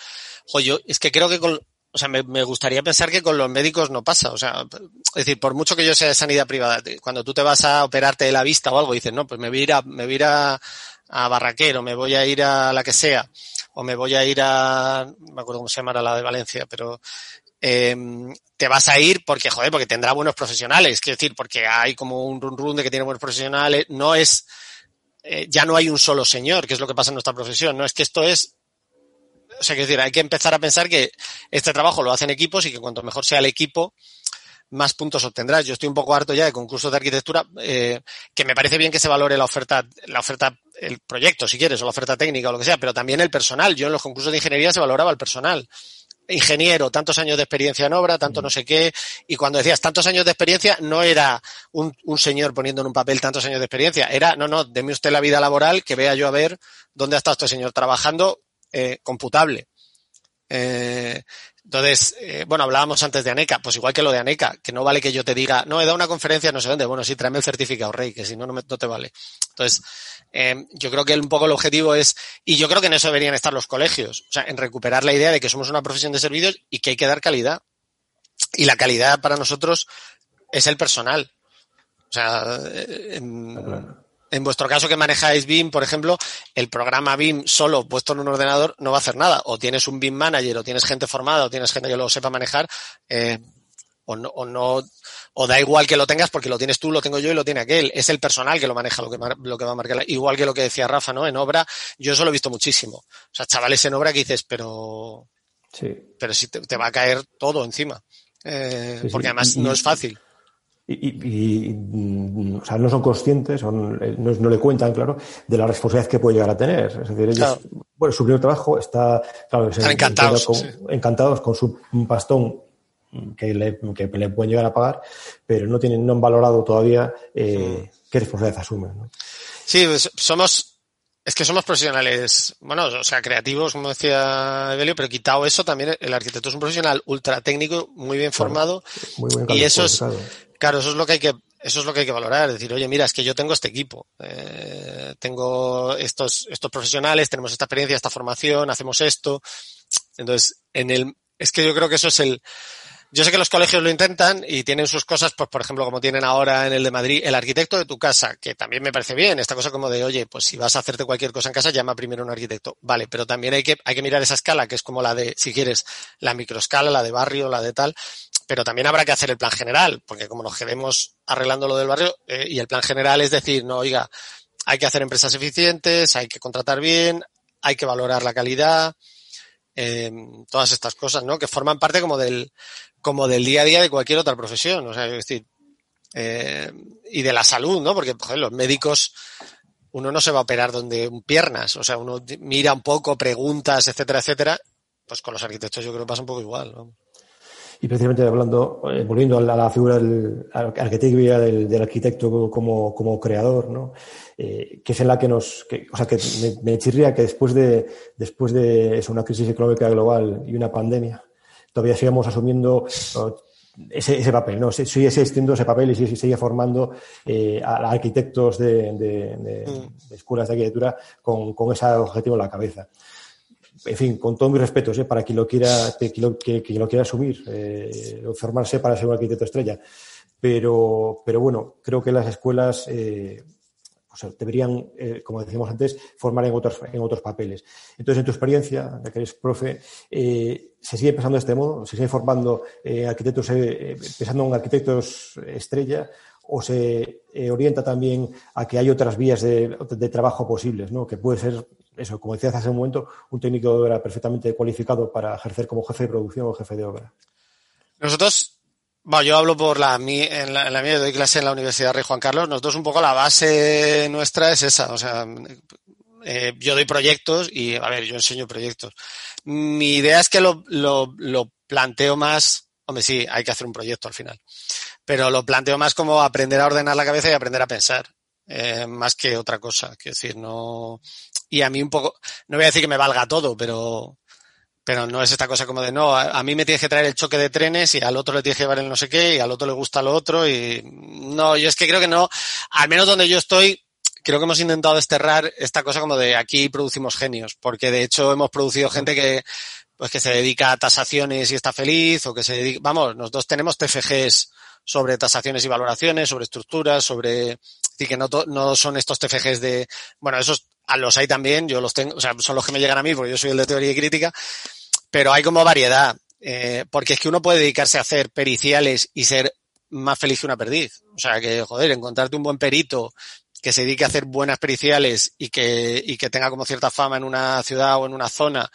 jo, yo, es que creo que con, o sea, me, me gustaría pensar que con los médicos no pasa. O sea, es decir, por mucho que yo sea de sanidad privada, cuando tú te vas a operarte de la vista o algo, dices, no, pues me voy a, me voy a ir a, a Barraquero, me voy a ir a la que sea, o me voy a ir a, me acuerdo cómo se llama la de Valencia, pero eh, te vas a ir porque, joder, porque tendrá buenos profesionales, quiero decir, porque hay como un run run de que tiene buenos profesionales, no es, eh, ya no hay un solo señor, que es lo que pasa en nuestra profesión, no es que esto es, o sea, quiero decir, hay que empezar a pensar que este trabajo lo hacen equipos y que cuanto mejor sea el equipo, más puntos obtendrás. Yo estoy un poco harto ya de concursos de arquitectura, eh, que me parece bien que se valore la oferta, la oferta, el proyecto, si quieres, o la oferta técnica o lo que sea, pero también el personal. Yo en los concursos de ingeniería se valoraba el personal. Ingeniero, tantos años de experiencia en obra, tanto no sé qué, y cuando decías tantos años de experiencia, no era un, un señor poniendo en un papel tantos años de experiencia, era, no, no, deme usted la vida laboral, que vea yo a ver dónde ha estado este señor trabajando, eh, computable. Eh, entonces, eh, bueno, hablábamos antes de ANECA, pues igual que lo de ANECA, que no vale que yo te diga, no, he dado una conferencia, no sé dónde, bueno, sí, tráeme el certificado, rey, que si no, no, me- no te vale. Entonces, eh, yo creo que un poco el objetivo es, y yo creo que en eso deberían estar los colegios, o sea, en recuperar la idea de que somos una profesión de servicios y que hay que dar calidad. Y la calidad para nosotros es el personal. O sea, eh, en, vuestro caso que manejáis BIM, por ejemplo, el programa BIM solo puesto en un ordenador no va a hacer nada. O tienes un BIM manager, o tienes gente formada, o tienes gente que lo sepa manejar, eh, o no, o no, o da igual que lo tengas porque lo tienes tú, lo tengo yo y lo tiene aquel. Es el personal que lo maneja, lo que, mar- lo que va a marcar. Igual que lo que decía Rafa, ¿no? En obra, yo eso lo he visto muchísimo. O sea, chavales en obra que dices, pero, Sí. pero si te, te va a caer todo encima. Eh, Sí, sí. porque además no es fácil. Y, y- y, mm, o sea, no son conscientes, son- eh, no, no le cuentan, claro, de la responsabilidad que puede llegar a tener. Es decir, ellos, Claro. bueno, su primer trabajo está, claro, Están encantados, sí. encantados con su pastón que le, que le pueden llegar a pagar, pero no tienen, no han valorado todavía eh, qué responsabilidad asumen. ¿no? Sí, pues, somos, es que somos profesionales, bueno, o sea, creativos, como decía Evelio, pero quitado eso, también el arquitecto es un profesional ultra técnico, muy bien formado, Muy buen y eso es. Claro, eso es lo que hay que, eso es lo que hay que valorar, decir, oye, mira, es que yo tengo este equipo, eh, tengo estos, estos profesionales, tenemos esta experiencia, esta formación, hacemos esto, entonces, en el, es que yo creo que eso es el, yo sé que los colegios lo intentan y tienen sus cosas, pues por ejemplo, como tienen ahora en el de Madrid, el arquitecto de tu casa, que también me parece bien, esta cosa como de, oye, pues si vas a hacerte cualquier cosa en casa, llama primero a un arquitecto. Vale, pero también hay que, hay que mirar esa escala, que es como la de, si quieres, la microescala, la de barrio, la de tal, pero también habrá que hacer el plan general, porque como nos quedemos arreglando lo del barrio, eh, y el plan general es decir, no, oiga, hay que hacer empresas eficientes, hay que contratar bien, hay que valorar la calidad, eh, todas estas cosas, ¿no? Que forman parte como del, como del día a día de cualquier otra profesión, o sea, es decir, eh, y de la salud, ¿no? Porque, joder, los médicos, uno no se va a operar donde un piernas, o sea, uno mira un poco, preguntas, etcétera, etcétera, pues con los arquitectos yo creo que pasa un poco igual, ¿no? Y precisamente hablando, eh, volviendo a la, a la figura del arquitecto del, del arquitecto como, como creador, ¿no? Eh, que es en la que nos, que, o sea, que me, me, chirría que después de, después de eso, una crisis económica global y una pandemia, todavía sigamos asumiendo ese, ese, papel, ¿no? Sigue existiendo ese papel y sigue, sigue formando eh, a arquitectos de, de, de, Mm. de, escuelas de arquitectura con, con ese objetivo en la cabeza en fin, con todos mis respetos para quien lo quiera, que, lo quiera asumir, eh, formarse para ser un arquitecto estrella. Pero, pero bueno, creo que las escuelas eh, deberían, eh, como decíamos antes, formar en otros, en otros papeles. Entonces, en tu experiencia, ya que eres profe, ¿se sigue pensando de este modo? ¿Se sigue formando arquitectos, pensando en arquitectos estrella? ¿O se orienta también a que hay otras vías de trabajo posibles, ¿no? que puede ser eso, como decías hace un momento, un técnico de obra perfectamente cualificado para ejercer como jefe de producción o jefe de obra. Nosotros, yo hablo por la, en la, en la mía, doy clase en la Universidad Rey Juan Carlos, nosotros un poco la base nuestra es esa, o sea, eh, yo doy proyectos y, a ver, yo enseño proyectos. Mi idea es que lo, lo, lo planteo más, hombre, sí, hay que hacer un proyecto al final pero lo planteo más como aprender a ordenar la cabeza y aprender a pensar, eh, más que otra cosa. Quiero decir, no. Y a mí un poco, no voy a decir que me valga todo, pero, pero no es esta cosa como de no, a, a mí me tienes que traer el choque de trenes y al otro le tienes que llevar el no sé qué y al otro le gusta lo otro y no, yo es que creo que no, al menos donde yo estoy, creo que hemos intentado desterrar esta cosa como de aquí producimos genios, porque de hecho hemos producido gente que pues que se dedica a tasaciones y está feliz o que se dedica, vamos, nosotros tenemos TFGs sobre tasaciones y valoraciones, sobre estructuras, sobre, decir, que no, no son estos TFGs de, bueno, esos a los hay también, yo los tengo, o sea, son los que me llegan a mí porque yo soy el de teoría y crítica, pero hay como variedad, eh, porque es que uno puede dedicarse a hacer periciales y ser más feliz que una perdiz. O sea, que, joder, encontrarte un buen perito que se dedique a hacer buenas periciales y que, y que tenga como cierta fama en una ciudad o en una zona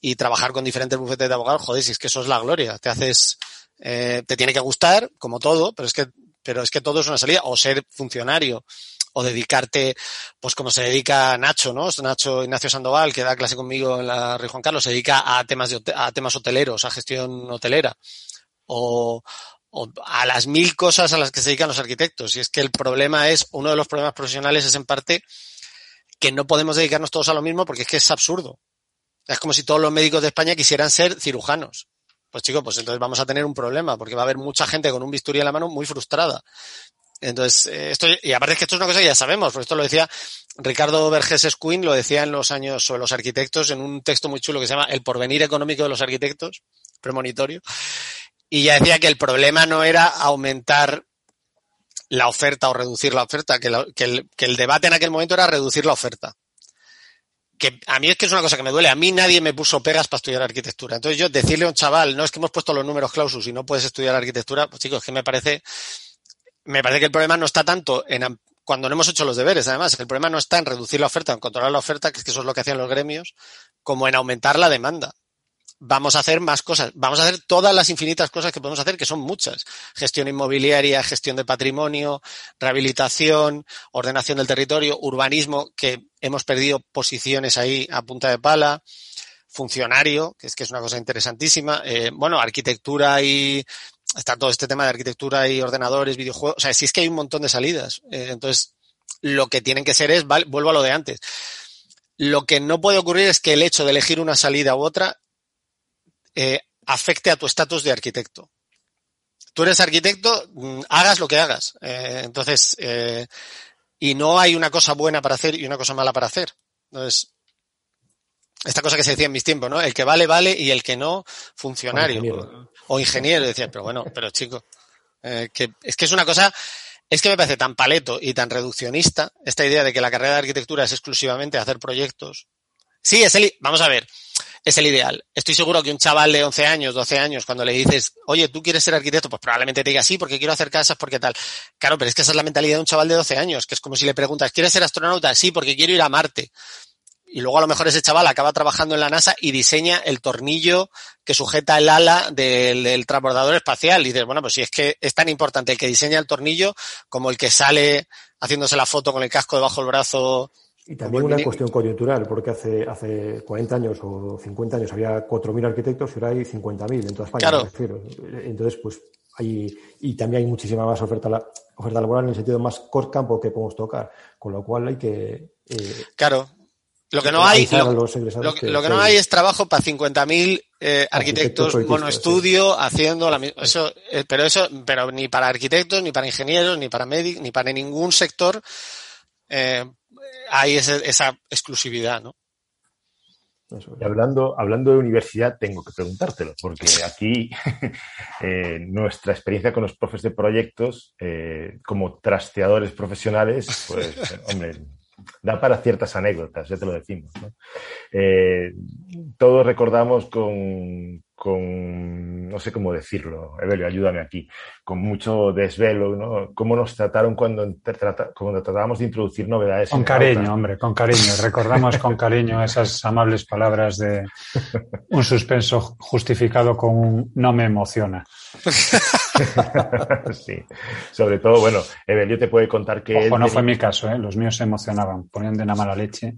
y trabajar con diferentes bufetes de abogados, joder, si es que eso es la gloria. Te haces, eh, te tiene que gustar, como todo, pero es que, pero es que todo es una salida. O ser funcionario, o dedicarte, pues como se dedica Nacho, ¿no? Nacho Ignacio Sandoval, que da clase conmigo en la Rey Juan Carlos, se dedica a temas de, a temas hoteleros, a gestión hotelera. O, o a las mil cosas a las que se dedican los arquitectos. Y es que el problema es, uno de los problemas profesionales es en parte que no podemos dedicarnos todos a lo mismo porque es que es absurdo. Es como si todos los médicos de España quisieran ser cirujanos. Pues chicos, pues entonces vamos a tener un problema porque va a haber mucha gente con un bisturí en la mano muy frustrada. Entonces, eh, esto, y aparte es que esto es una cosa que ya sabemos, porque esto lo decía Ricardo Vergés Escuin, lo decía en los años sobre los arquitectos en un texto muy chulo que se llama El porvenir económico de los arquitectos, premonitorio, y ya decía que el problema no era aumentar la oferta o reducir la oferta, que, el debate en aquel momento era reducir la oferta. Que a mí es que es una cosa que me duele. A mí nadie me puso pegas para estudiar arquitectura. Entonces yo decirle a un chaval, no es que hemos puesto los números clausus y no puedes estudiar arquitectura, pues chicos, que me parece, me parece que el problema no está tanto en cuando no hemos hecho los deberes, además, el problema no está en reducir la oferta, en controlar la oferta, que es que eso es lo que hacían los gremios, como en aumentar la demanda vamos a hacer más cosas. Vamos a hacer todas las infinitas cosas que podemos hacer, que son muchas. Gestión inmobiliaria, gestión de patrimonio, rehabilitación, ordenación del territorio, urbanismo, que hemos perdido posiciones ahí a punta de pala, funcionario, que es que es una cosa interesantísima. Eh, bueno, arquitectura y está todo este tema de arquitectura y ordenadores, videojuegos. O sea, sí es que hay un montón de salidas. Eh, entonces, lo que tienen que ser es, vale, vuelvo a lo de antes. Lo que no puede ocurrir es que el hecho de elegir una salida u otra eh, afecte a tu estatus de arquitecto. Tú eres arquitecto, mm, hagas lo que hagas. Eh, entonces, eh, y no hay una cosa buena para hacer y una cosa mala para hacer. Entonces, esta cosa que se decía en mis tiempos, ¿no? El que vale, vale y el que no, funcionario. O ingeniero. O ingeniero. Decía, pero bueno, pero chico, eh, que es que es una cosa, es que me parece tan paleto y tan reduccionista esta idea de que la carrera de arquitectura es exclusivamente hacer proyectos. Sí, es el, vamos a ver, es el ideal. Estoy seguro que un chaval de 11 años, 12 años, cuando le dices, oye, ¿tú quieres ser arquitecto? Pues probablemente te diga sí, porque quiero hacer casas, porque tal. Claro, pero es que esa es la mentalidad de un chaval de 12 años, que es como si le preguntas, ¿quieres ser astronauta? Sí, porque quiero ir a Marte. Y luego a lo mejor ese chaval acaba trabajando en la NASA y diseña el tornillo que sujeta el ala del, del transbordador espacial. Y dices, bueno, pues si es que es tan importante el que diseña el tornillo como el que sale haciéndose la foto con el casco debajo del brazo. Y también una cuestión coyuntural, porque hace, hace 40 años o 50 años había 4.000 arquitectos y ahora hay 50.000 en toda España, Claro. me refiero. Entonces, pues hay, y también hay muchísima más oferta, la- oferta laboral en el sentido más core campo que podemos tocar, con lo cual hay que... eh, Claro. Lo que no hay, lo, que, lo que no hay es trabajo para 50.000 eh, arquitectos proyectistas, monoestudio haciendo la misma. Eso, eh, pero eso, pero ni para arquitectos, ni para ingenieros, ni para médicos, ni para ningún sector eh, hay ese- esa exclusividad, ¿no? Y hablando, hablando de universidad, tengo que preguntártelo, porque aquí eh, nuestra experiencia con los profes de proyectos, eh, como trasteadores profesionales, pues, hombre, da para ciertas anécdotas, ya te lo decimos. ¿no? Eh, todos recordamos con, con, no sé cómo decirlo, Evelio, ayúdame aquí, con mucho desvelo, ¿no? Cómo nos trataron cuando, trata- cuando tratábamos de introducir novedades. Con cariño, hombre, con cariño. Recordamos con cariño esas amables palabras de un suspenso justificado con un no me emociona. sí, sobre todo, bueno, Evelio te puede contar que... él Ojo, no fue mi caso, ¿eh? los míos se emocionaban, ponían de una mala leche.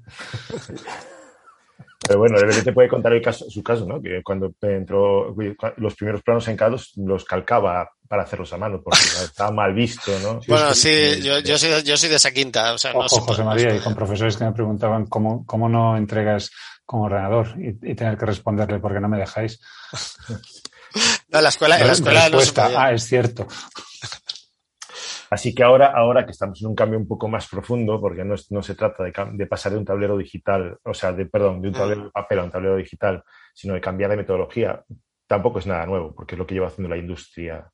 Pero bueno, Evelyn te puede contar el caso, su caso, ¿no? Que cuando entró los primeros planos en CAD los calcaba para hacerlos a mano, porque estaba mal visto, ¿no? Bueno, sí, yo, yo, soy, yo soy de esa quinta. O sea, no Ojo, José María, y con profesores que me preguntaban cómo, cómo no entregas como ordenador y, y tener que responderle porque no me dejáis. No, en la escuela, en la escuela no se podía. Ah, es cierto. Así que ahora, ahora que estamos en un cambio un poco más profundo, porque no, es- no se trata de, pasar de un tablero digital, o sea, de, perdón, de un tablero de papel a un tablero digital, sino de cambiar de metodología, tampoco es nada nuevo, porque es lo que lleva haciendo la industria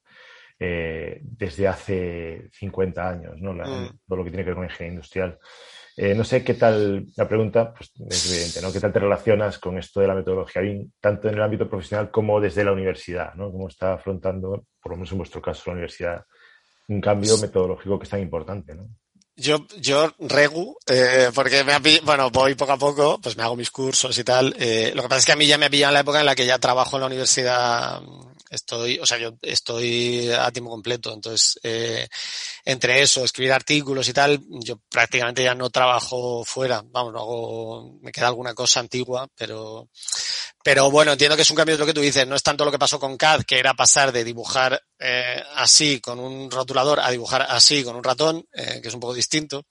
eh, desde hace 50 años, ¿no? La- Mm. Todo lo que tiene que ver con ingeniería industrial. Eh, no sé qué tal, la pregunta pues, es evidente, ¿no? ¿Qué tal te relacionas con esto de la metodología BIM, tanto en el ámbito profesional como desde la universidad, ¿no? ¿Cómo está afrontando, por lo menos en vuestro caso, la universidad, un cambio metodológico que es tan importante, ¿no? Yo, yo regu, eh, porque me ha bueno, voy poco a poco, pues me hago mis cursos y tal. Eh, lo que pasa es que a mí ya me ha pillado en la época en la que ya trabajo en la universidad. Estoy, o sea, yo estoy a tiempo completo. Entonces, eh, entre eso, escribir artículos y tal, yo prácticamente ya no trabajo fuera. Vamos, no hago, me queda alguna cosa antigua, pero, pero bueno, entiendo que es un cambio de lo que tú dices. No es tanto lo que pasó con CAD, que era pasar de dibujar eh, así con un rotulador a dibujar así con un ratón, eh, que es un poco distinto.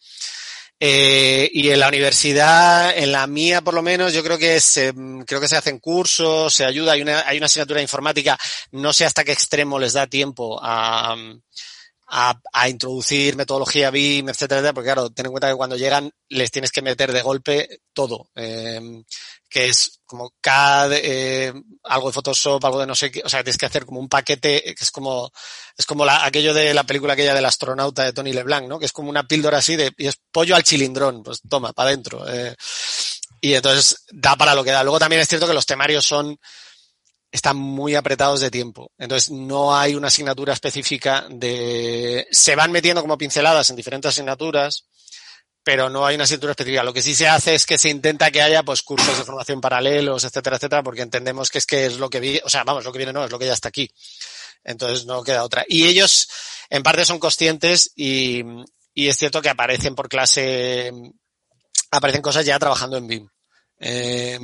Eh, y en la universidad, en la mía por lo menos, yo creo que se, creo que se hacen cursos, se ayuda, hay una, hay una asignatura de informática, no sé hasta qué extremo les da tiempo a, a, a introducir metodología BIM, etcétera, etcétera, porque claro, ten en cuenta que cuando llegan les tienes que meter de golpe todo, eh, que es como CAD, eh, algo de Photoshop, algo de no sé qué, o sea, tienes que hacer como un paquete que es como, es como aquello de la película aquella del astronauta de Tony LeBlanc, ¿no? Que es como una píldora así de, y es pollo al chilindrón, pues toma, para adentro. Eh, y entonces da para lo que da. Luego también es cierto que los temarios son, están muy apretados de tiempo. Entonces no hay una asignatura específica de, se van metiendo como pinceladas en diferentes asignaturas, pero no hay una asignatura específica. Lo que sí se hace es que se intenta que haya pues cursos de formación paralelos, etcétera, etcétera, porque entendemos que es que es lo que vi, o sea, vamos, lo que viene no, es lo que ya está aquí. Entonces no queda otra. Y ellos, en parte, son conscientes y, y es cierto que aparecen por clase, aparecen cosas ya trabajando en BIM. Eh,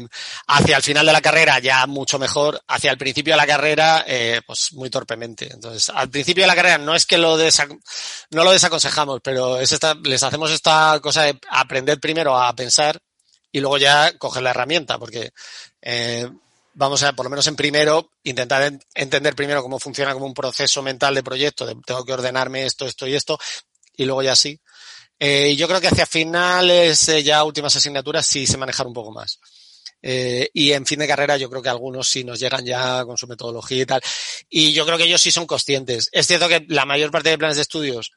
hacia el final de la carrera ya mucho mejor, hacia el principio de la carrera eh, pues muy torpemente. Entonces, al principio de la carrera no es que lo no lo desaconsejamos, pero es esta, les hacemos esta cosa de aprender primero a pensar y luego ya coger la herramienta, porque eh, vamos a, por lo menos en primero, intentar en- entender primero cómo funciona como un proceso mental de proyecto, tengo que ordenarme esto, esto y esto, y luego ya sí. Eh, yo creo que hacia finales, eh, ya últimas asignaturas, sí se manejar un poco más. Eh, y en fin de carrera yo creo que algunos sí nos llegan ya con su metodología y tal. Y yo creo que ellos sí son conscientes. Es cierto que la mayor parte de planes de estudios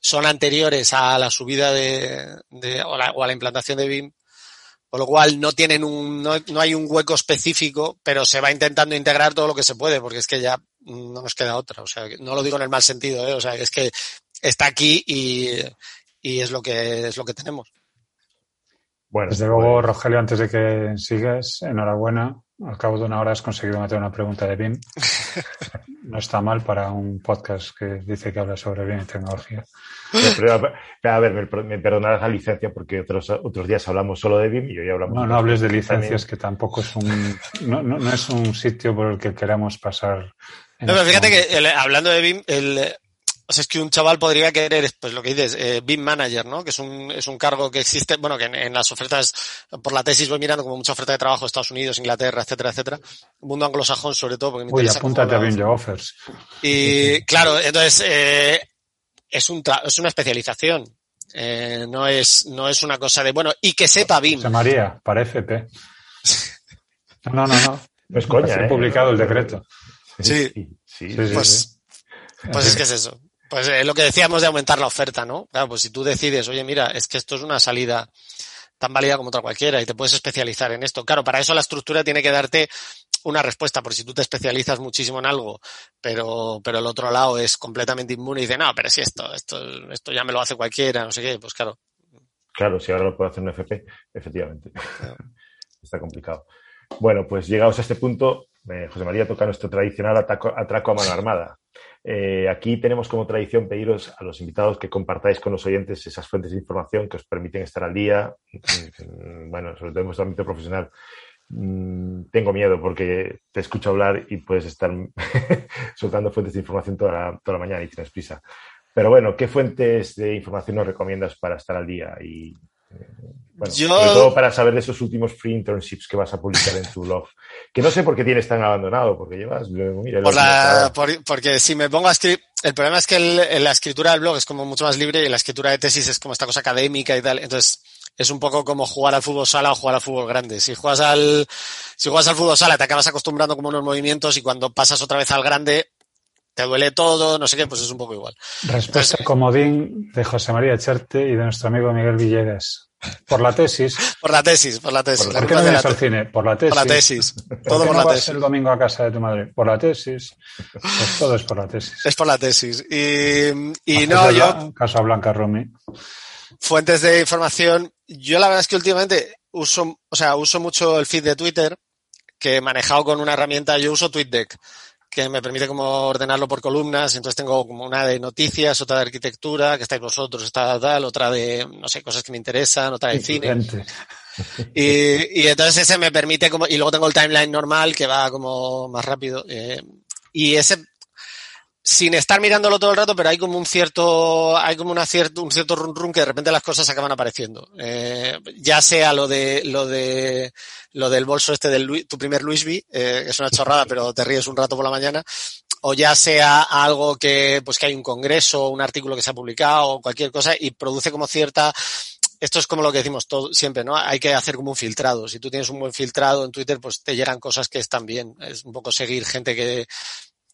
son anteriores a la subida de, de- o, la- o a la implantación de BIM, por lo cual no tienen un, no, no hay un hueco específico, pero se va intentando integrar todo lo que se puede, porque es que ya no nos queda otra. O sea, no lo digo en el mal sentido, ¿eh? o sea, es que está aquí y, y es lo que es lo que tenemos. Bueno, Desde luego, pues, Rogelio, antes de que sigas, enhorabuena. Al cabo de una hora has conseguido meter una pregunta de BIM. No está mal para un podcast que dice que habla sobre BIM y tecnología. pero, pero, a ver, me, me perdonarás la licencia porque otros, otros días hablamos solo de BIM y hoy hablamos No, de no hables de también. licencias, que tampoco es un, no, no, no es un sitio por el que queramos pasar. No, pero este fíjate momento. que el- hablando de BIM, el, o sea, es que un chaval podría querer, pues lo que dices, eh, BIM Manager, ¿no? Que es un, es un cargo que existe, bueno, que en, en las ofertas, por la tesis voy mirando como mucha oferta de trabajo, Estados Unidos, Inglaterra, etcétera, etcétera. Mundo anglosajón sobre todo, porque me Uy, interesa apúntate a BIM Offers. Y claro, entonces, eh, es un, tra- es una especialización. Eh, no es, no es una cosa de, bueno, y que sepa BIM. José María, FP. No, no, no. No es coña, ¿eh? publicado el decreto. Sí. sí, sí. Pues, sí. Pues es que es eso. Pues eh, lo que decíamos de aumentar la oferta, ¿no? Claro, pues si tú decides, oye, mira, es que esto es una salida tan válida como otra cualquiera y te puedes especializar en esto. Claro, para eso la estructura tiene que darte una respuesta, por si tú te especializas muchísimo en algo, pero, pero el otro lado es completamente inmune y dice, no, pero si esto, esto, esto ya me lo hace cualquiera, no sé qué, pues claro. Claro, si ahora lo puede hacer un FP, efectivamente. Está complicado. Bueno, pues llegados a este punto, eh, José María toca nuestro tradicional ataco- atraco a mano armada. Eh, aquí tenemos como tradición pediros a los invitados que compartáis con los oyentes esas fuentes de información que os permiten estar al día, mm, bueno, sobre todo en vuestro ámbito profesional, mm, tengo miedo porque te escucho hablar y puedes estar soltando fuentes de información toda la, mañana y tienes prisa. Pero bueno, ¿qué fuentes de información nos recomiendas para estar al día? Bueno, Yo- sobre todo para saber de esos últimos free internships que vas a publicar en tu blog. Que no sé por qué tienes tan abandonado, porque llevas, mira, Por la, por- porque si me pongo a escribir, el problema es que el- la escritura del blog es como mucho más libre y la escritura de tesis es como esta cosa académica y tal. Entonces, es un poco como jugar al fútbol sala o jugar al fútbol grande. Si juegas al, si juegas al fútbol sala te acabas acostumbrando como unos movimientos y cuando pasas otra vez al grande te duele todo, no sé qué, pues es un poco igual. Respuesta comodín de José María Cherte y de nuestro amigo Miguel Villegas. Por la tesis. Por la tesis, por la tesis. Por la ¿Por qué no vienes al cine? Por la tesis. por la tesis. ¿Por Todo qué por no la vas tesis. el domingo a casa de tu madre? Por la tesis. Pues todo es por la tesis. Es por la tesis. Y, y no, yo, Caso a Blanca Rumi. fuentes de información. Yo la verdad es que últimamente uso, o sea, uso mucho el feed de Twitter, que manejado con una herramienta, yo uso TweetDeck, que me permite como ordenarlo por columnas, entonces tengo como una de noticias, otra de arquitectura, que estáis vosotros, está tal, otra de, no sé, cosas que me interesan, otra de cine. Y, y entonces ese me permite como, y luego tengo el timeline normal que va como más rápido. eh, y ese, sin estar mirándolo todo el rato, pero hay como un cierto, hay como una cierto, un cierto run run que de repente las cosas acaban apareciendo. Eh, ya sea lo de, lo de, lo del bolso este del tu primer Louis V, eh, que es una chorrada, pero te ríes un rato por la mañana. O ya sea algo que, pues que hay un congreso, un artículo que se ha publicado, cualquier cosa, y produce como cierta, esto es como lo que decimos todo, siempre, ¿no? Hay que hacer como un filtrado. Si tú tienes un buen filtrado en Twitter, pues te llegan cosas que están bien. Es un poco seguir gente que,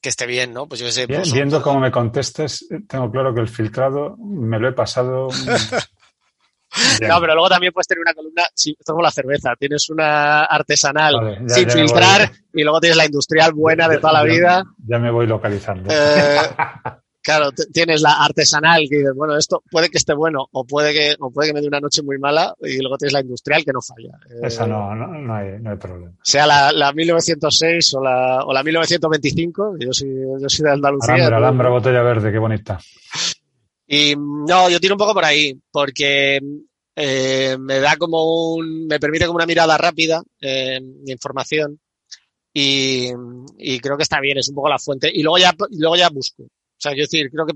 que esté bien, ¿no? Pues yo sé. Pues, viendo cómo me contestas, eh, tengo claro que el filtrado me lo he pasado. bien. No, pero luego también puedes tener una columna, sí, es como la cerveza, tienes una artesanal Vale, ya- sin ya filtrar y luego tienes la industrial buena de toda la Ya- vida. Ya me voy localizando. Eh, claro, tienes la artesanal que dices, bueno, esto puede que esté bueno o puede que, o puede que me dé una noche muy mala y luego tienes la industrial que no falla. Eh, Esa no, no, no, hay, no hay problema. Sea la, la 1906 o la, o la 1925, yo soy, yo soy de Andalucía. Alhambra, alhambra, botella verde, qué bonita. Y no, yo tiro un poco por ahí, porque eh, me da como un, me permite como una mirada rápida eh, de información y, y creo que está bien, es un poco la fuente. Y luego ya, luego ya busco. O sea, yo decir, creo que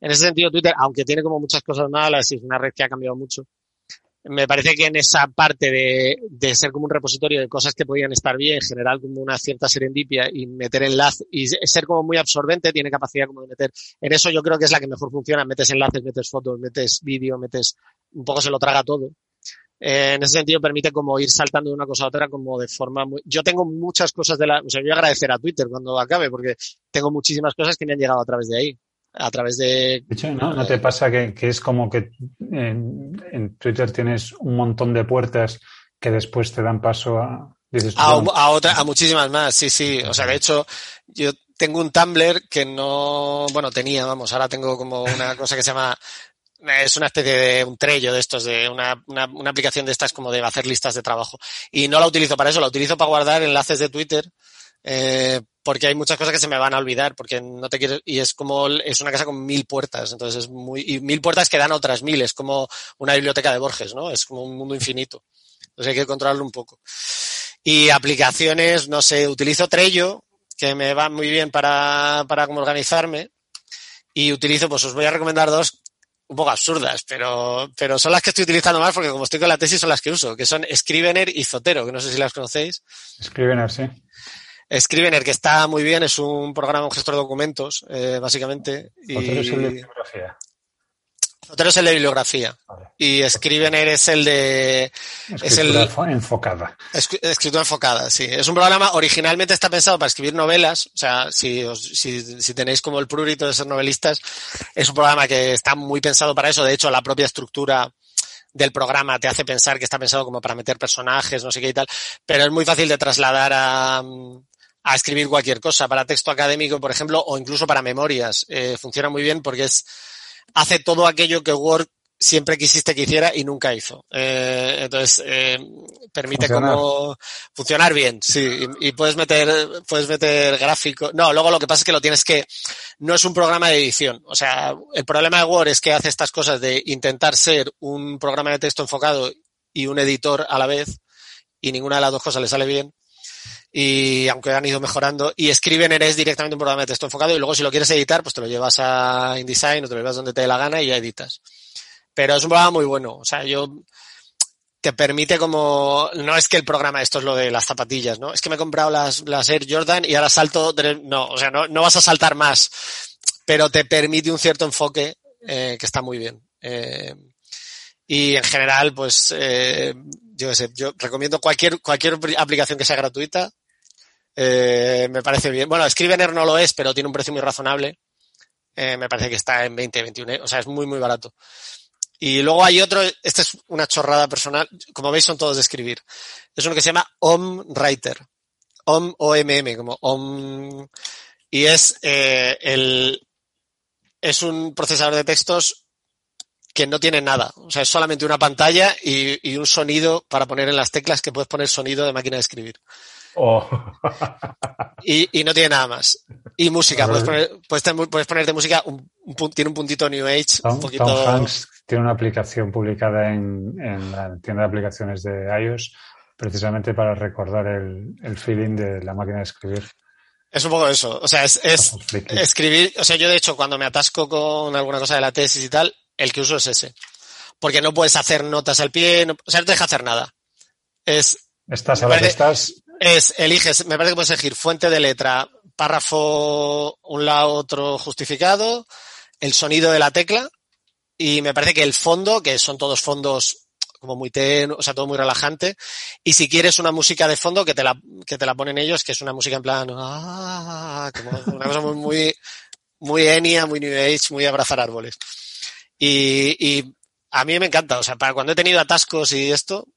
en ese sentido Twitter, aunque tiene como muchas cosas malas y es una red que ha cambiado mucho, me parece que en esa parte de, de ser como un repositorio de cosas que podían estar bien, generar como una cierta serendipia y meter enlace y ser como muy absorbente, tiene capacidad como de meter. En eso yo creo que es la que mejor funciona. Metes enlaces, metes fotos, metes vídeo, metes, un poco se lo traga todo. Eh, en ese sentido permite como ir saltando de una cosa a otra como de forma muy... Yo tengo muchas cosas de la... O sea, yo voy a agradecer a Twitter cuando acabe porque tengo muchísimas cosas que me han llegado a través de ahí. A través de... De hecho, ¿no, ¿No te pasa que, que es como que en, en Twitter tienes un montón de puertas que después te dan paso a... Dices, A, a otra, a muchísimas más, sí, sí. O sea, de hecho, yo tengo un Tumblr que no, bueno, tenía, vamos, ahora tengo como una cosa que se llama, es una especie de un trello de estos, de una, una, aplicación de estas como de hacer listas de trabajo. Y no la utilizo para eso, la utilizo para guardar enlaces de Twitter, eh, porque hay muchas cosas que se me van a olvidar, porque no te quiero, y es como, es una casa con mil puertas, entonces es muy, y mil puertas que dan otras mil, es como una biblioteca de Borges, ¿no? Es como un mundo infinito. Entonces hay que controlarlo un poco. Y aplicaciones, no sé, utilizo Trello, que me va muy bien para, para como organizarme. Y utilizo, pues os voy a recomendar dos un poco absurdas, pero, pero son las que estoy utilizando más porque como estoy con la tesis son las que uso, que son Scrivener y Zotero, que no sé si las conocéis. Scrivener, sí. Scrivener, que está muy bien, es un programa, un gestor de documentos, eh, básicamente. Y... Otro es el de bibliografía. Zotero es el de bibliografía. Vale. Y Scrivener es el de es el- Escritura fo- enfocada. Escri- Escritura enfocada, sí. Es un programa, originalmente está pensado para escribir novelas, o sea, si, os- si, si tenéis como el prurito de ser novelistas, es un programa que está muy pensado para eso. De hecho, la propia estructura del programa te hace pensar que está pensado como para meter personajes, no sé qué y tal, pero es muy fácil de trasladar a, a escribir cualquier cosa, para texto académico, por ejemplo, o incluso para memorias. Eh, funciona muy bien porque es, hace todo aquello que Word siempre quisiste que hiciera y nunca hizo. Eh, entonces, eh, permite Funcionar. como funcionar bien, sí, y, y puedes meter, puedes meter gráfico. No, luego lo que pasa es que lo tienes que, no es un programa de edición. O sea, el problema de Word es que hace estas cosas de intentar ser un programa de texto enfocado y un editor a la vez. y ninguna de las dos cosas le sale bien. Y aunque han ido mejorando, y escriben eres directamente un programa de texto enfocado, y luego si lo quieres editar, pues te lo llevas a InDesign o te lo llevas donde te dé la gana y ya editas. Pero es un programa muy bueno. O sea, yo te permite como, no es que el programa, esto es lo de las zapatillas, ¿no? Es que me he comprado las, las Air Jordan y ahora salto, no, o sea, no, no vas a saltar más, pero te permite un cierto enfoque eh, que está muy bien. Eh, y en general, pues, eh, yo sé, yo recomiendo cualquier, cualquier aplicación que sea gratuita. Eh, me parece bien. Bueno, Scrivener no lo es, pero tiene un precio muy razonable. Eh, me parece que está en 20, 21, o sea, es muy, muy barato. Y luego hay otro, esta es una chorrada personal, como veis son todos de escribir. Es uno que se llama Om Writer. Om, O-M-M, como Om. Y es eh, el, es un procesador de textos que no tiene nada. O sea, es solamente una pantalla y, y un sonido para poner en las teclas que puedes poner sonido de máquina de escribir. Oh. Y, y no tiene nada más. Y música, puedes, poner, puedes, ten- puedes ponerte música, un, un pun- tiene un puntito New Age, un poquito... Tom Hanks tiene una aplicación publicada en, en la tienda de aplicaciones de iOS precisamente para recordar el, el feeling de la máquina de escribir. Es un poco eso. O sea, es, escribir. O sea, yo de hecho, cuando me atasco con alguna cosa de la tesis y tal, el que uso es ese. Porque no puedes hacer notas al pie, no- o sea, no te deja hacer nada. Es, Estás a parece- estás, es, eliges, me parece que puedes elegir fuente de letra, párrafo, un lado, otro justificado, el sonido de la tecla, y me parece que el fondo, que son todos fondos como muy ten, o sea, todo muy relajante, y si quieres una música de fondo, que te la, que te la ponen ellos, que es una música en plan, ah, como una cosa muy, muy, muy Enya, muy New Age, muy abrazar árboles. Y, y a mí me encanta, o sea, para cuando he tenido atascos y esto,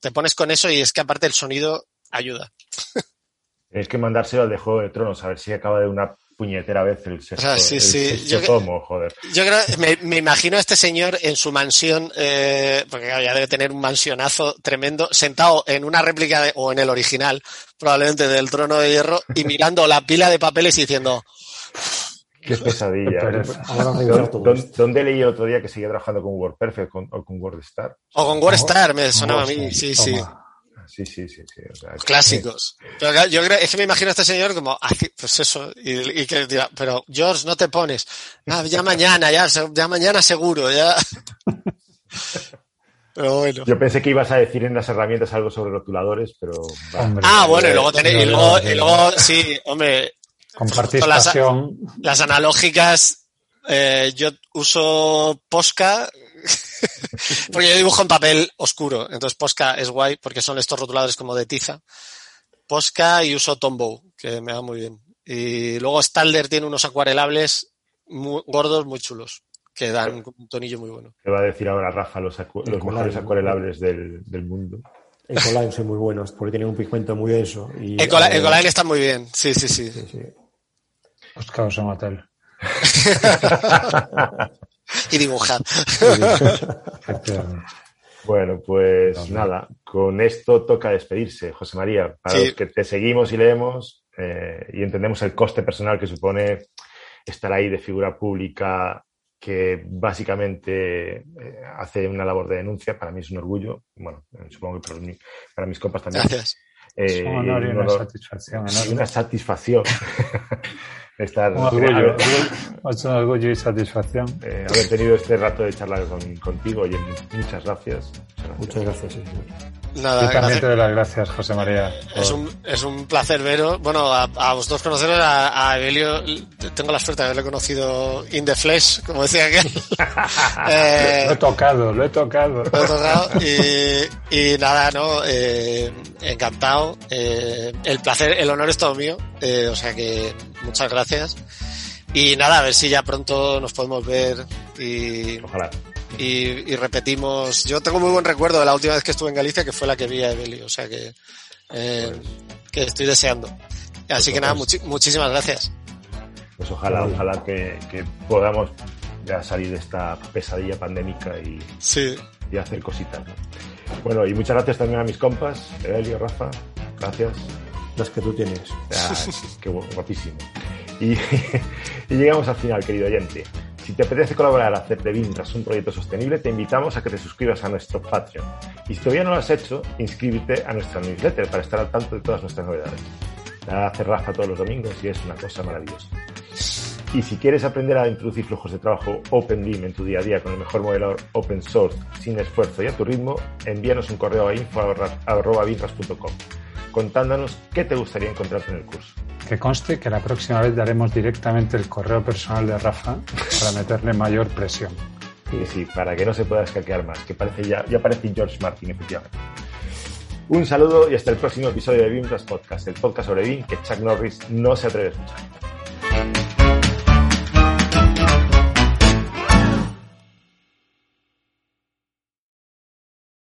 te pones con eso y es que aparte el sonido ayuda. Tienes que mandárselo al de Juego de Tronos, a ver si acaba de una puñetera vez el sexto, Ah, sí, el sí. sexto Yo que- tomo, joder. Yo creo, me, me imagino a este señor en su mansión, eh, porque claro, ya debe tener un mansionazo tremendo, sentado en una réplica de- o en el original, probablemente del trono de hierro, y mirando la pila de papeles y diciendo, Qué pesadilla. Qué pereza. Ahora revisar ¿Dó- todo dó- esto. ¿Dónde leí el otro día que seguía trabajando con WordPerfect o con WordStar? o con WordStar, me sonaba a mí, sí, sí. Toma. Sí, sí, sí. sí. o sea, que- Clásicos. Pero yo creo, es que me imagino a este señor como, así, pues eso, y, y que dirá, pero George, no te pones. Ah, ya mañana, ya, mañana seguro, ya. Pero bueno. Yo pensé que ibas a decir en las herramientas algo sobre rotuladores, pero... Hombre, Ah, bueno, y luego tenéis, y no, luego, no, y luego, sí, hombre, compartís Son las- las analógicas, eh, yo uso Posca, porque yo dibujo en papel oscuro, entonces Posca es guay porque son estos rotuladores como de tiza. Posca y uso Tombow, que me va muy bien. Y luego Stalder tiene unos acuarelables muy gordos, muy chulos, que dan un tonillo muy bueno. Te va a decir ahora Rafa los, acu- los Ecolab, mejores acuarelables del, del mundo. Ecoline son muy buenos porque tienen un pigmento muy denso. Y, Ecola- eh, Ecoline está muy bien, sí, sí, sí. sí, sí. Buscaos un hotel. Y dibujar. Bueno, pues nada, con esto toca despedirse, José María. Para Sí. los que te seguimos y leemos eh, y entendemos el coste personal que supone estar ahí de figura pública que básicamente eh, hace una labor de denuncia, para mí es un orgullo, bueno, eh, supongo que para, mí- para mis compas también. Gracias. Eh, Es un honor y un una honor satisfacción enorme. una satisfacción estar, Un orgullo, haber, es un orgullo y satisfacción. eh, haber tenido este rato de charla con- contigo. Oye, muchas gracias. Muchas gracias. sí, sí. Nada, Yo también gracias. te doy las gracias, José María. Es un, es un placer veros. Bueno, a, a vosotros conoceros, a, a Evelio, tengo la suerte de haberle conocido in the flesh, como decía aquel. Eh, Lo he tocado, lo he tocado. lo he tocado y, y nada, ¿no? Eh, encantado. Eh, el placer, el honor es todo mío. Eh, o sea que muchas gracias. Y nada, a ver si ya pronto nos podemos ver y, Ojalá. y, y repetimos. Yo tengo muy buen recuerdo de la última vez que estuve en Galicia, que fue la que vi a Evelio. O sea que, eh, que estoy deseando. Así que nada, muchi- muchísimas gracias. Pues ojalá, ojalá que, que podamos ya salir de esta pesadilla pandémica y, Sí, y hacer cositas. ¿no? Bueno, y muchas gracias también a mis compas, Evelio, Rafa, gracias. Las que tú tienes. Ah, qué gu- guapísimo. Y, y llegamos al final, querido oyente. Si te apetece colaborar a hacer de un proyecto sostenible, te invitamos a que te suscribas a nuestro Patreon. Y si todavía no lo has hecho, inscríbete a nuestra newsletter para estar al tanto de todas nuestras novedades. La hace Rafa todos los domingos y es una cosa maravillosa. Y si quieres aprender a introducir flujos de trabajo OpenBeam en tu día a día con el mejor modelo open source, sin esfuerzo y a tu ritmo, envíanos un correo a info.binras.com contándonos qué te gustaría encontrarte en el curso. Que conste que la próxima vez daremos directamente el correo personal de Rafa para meterle mayor presión. Sí, sí, para que no se pueda escaquear más, que parece ya, ya parece George Martin, efectivamente. Un saludo y hasta el próximo episodio de BIMRAS Podcast, el podcast sobre BIM que Chuck Norris no se atreve a escuchar.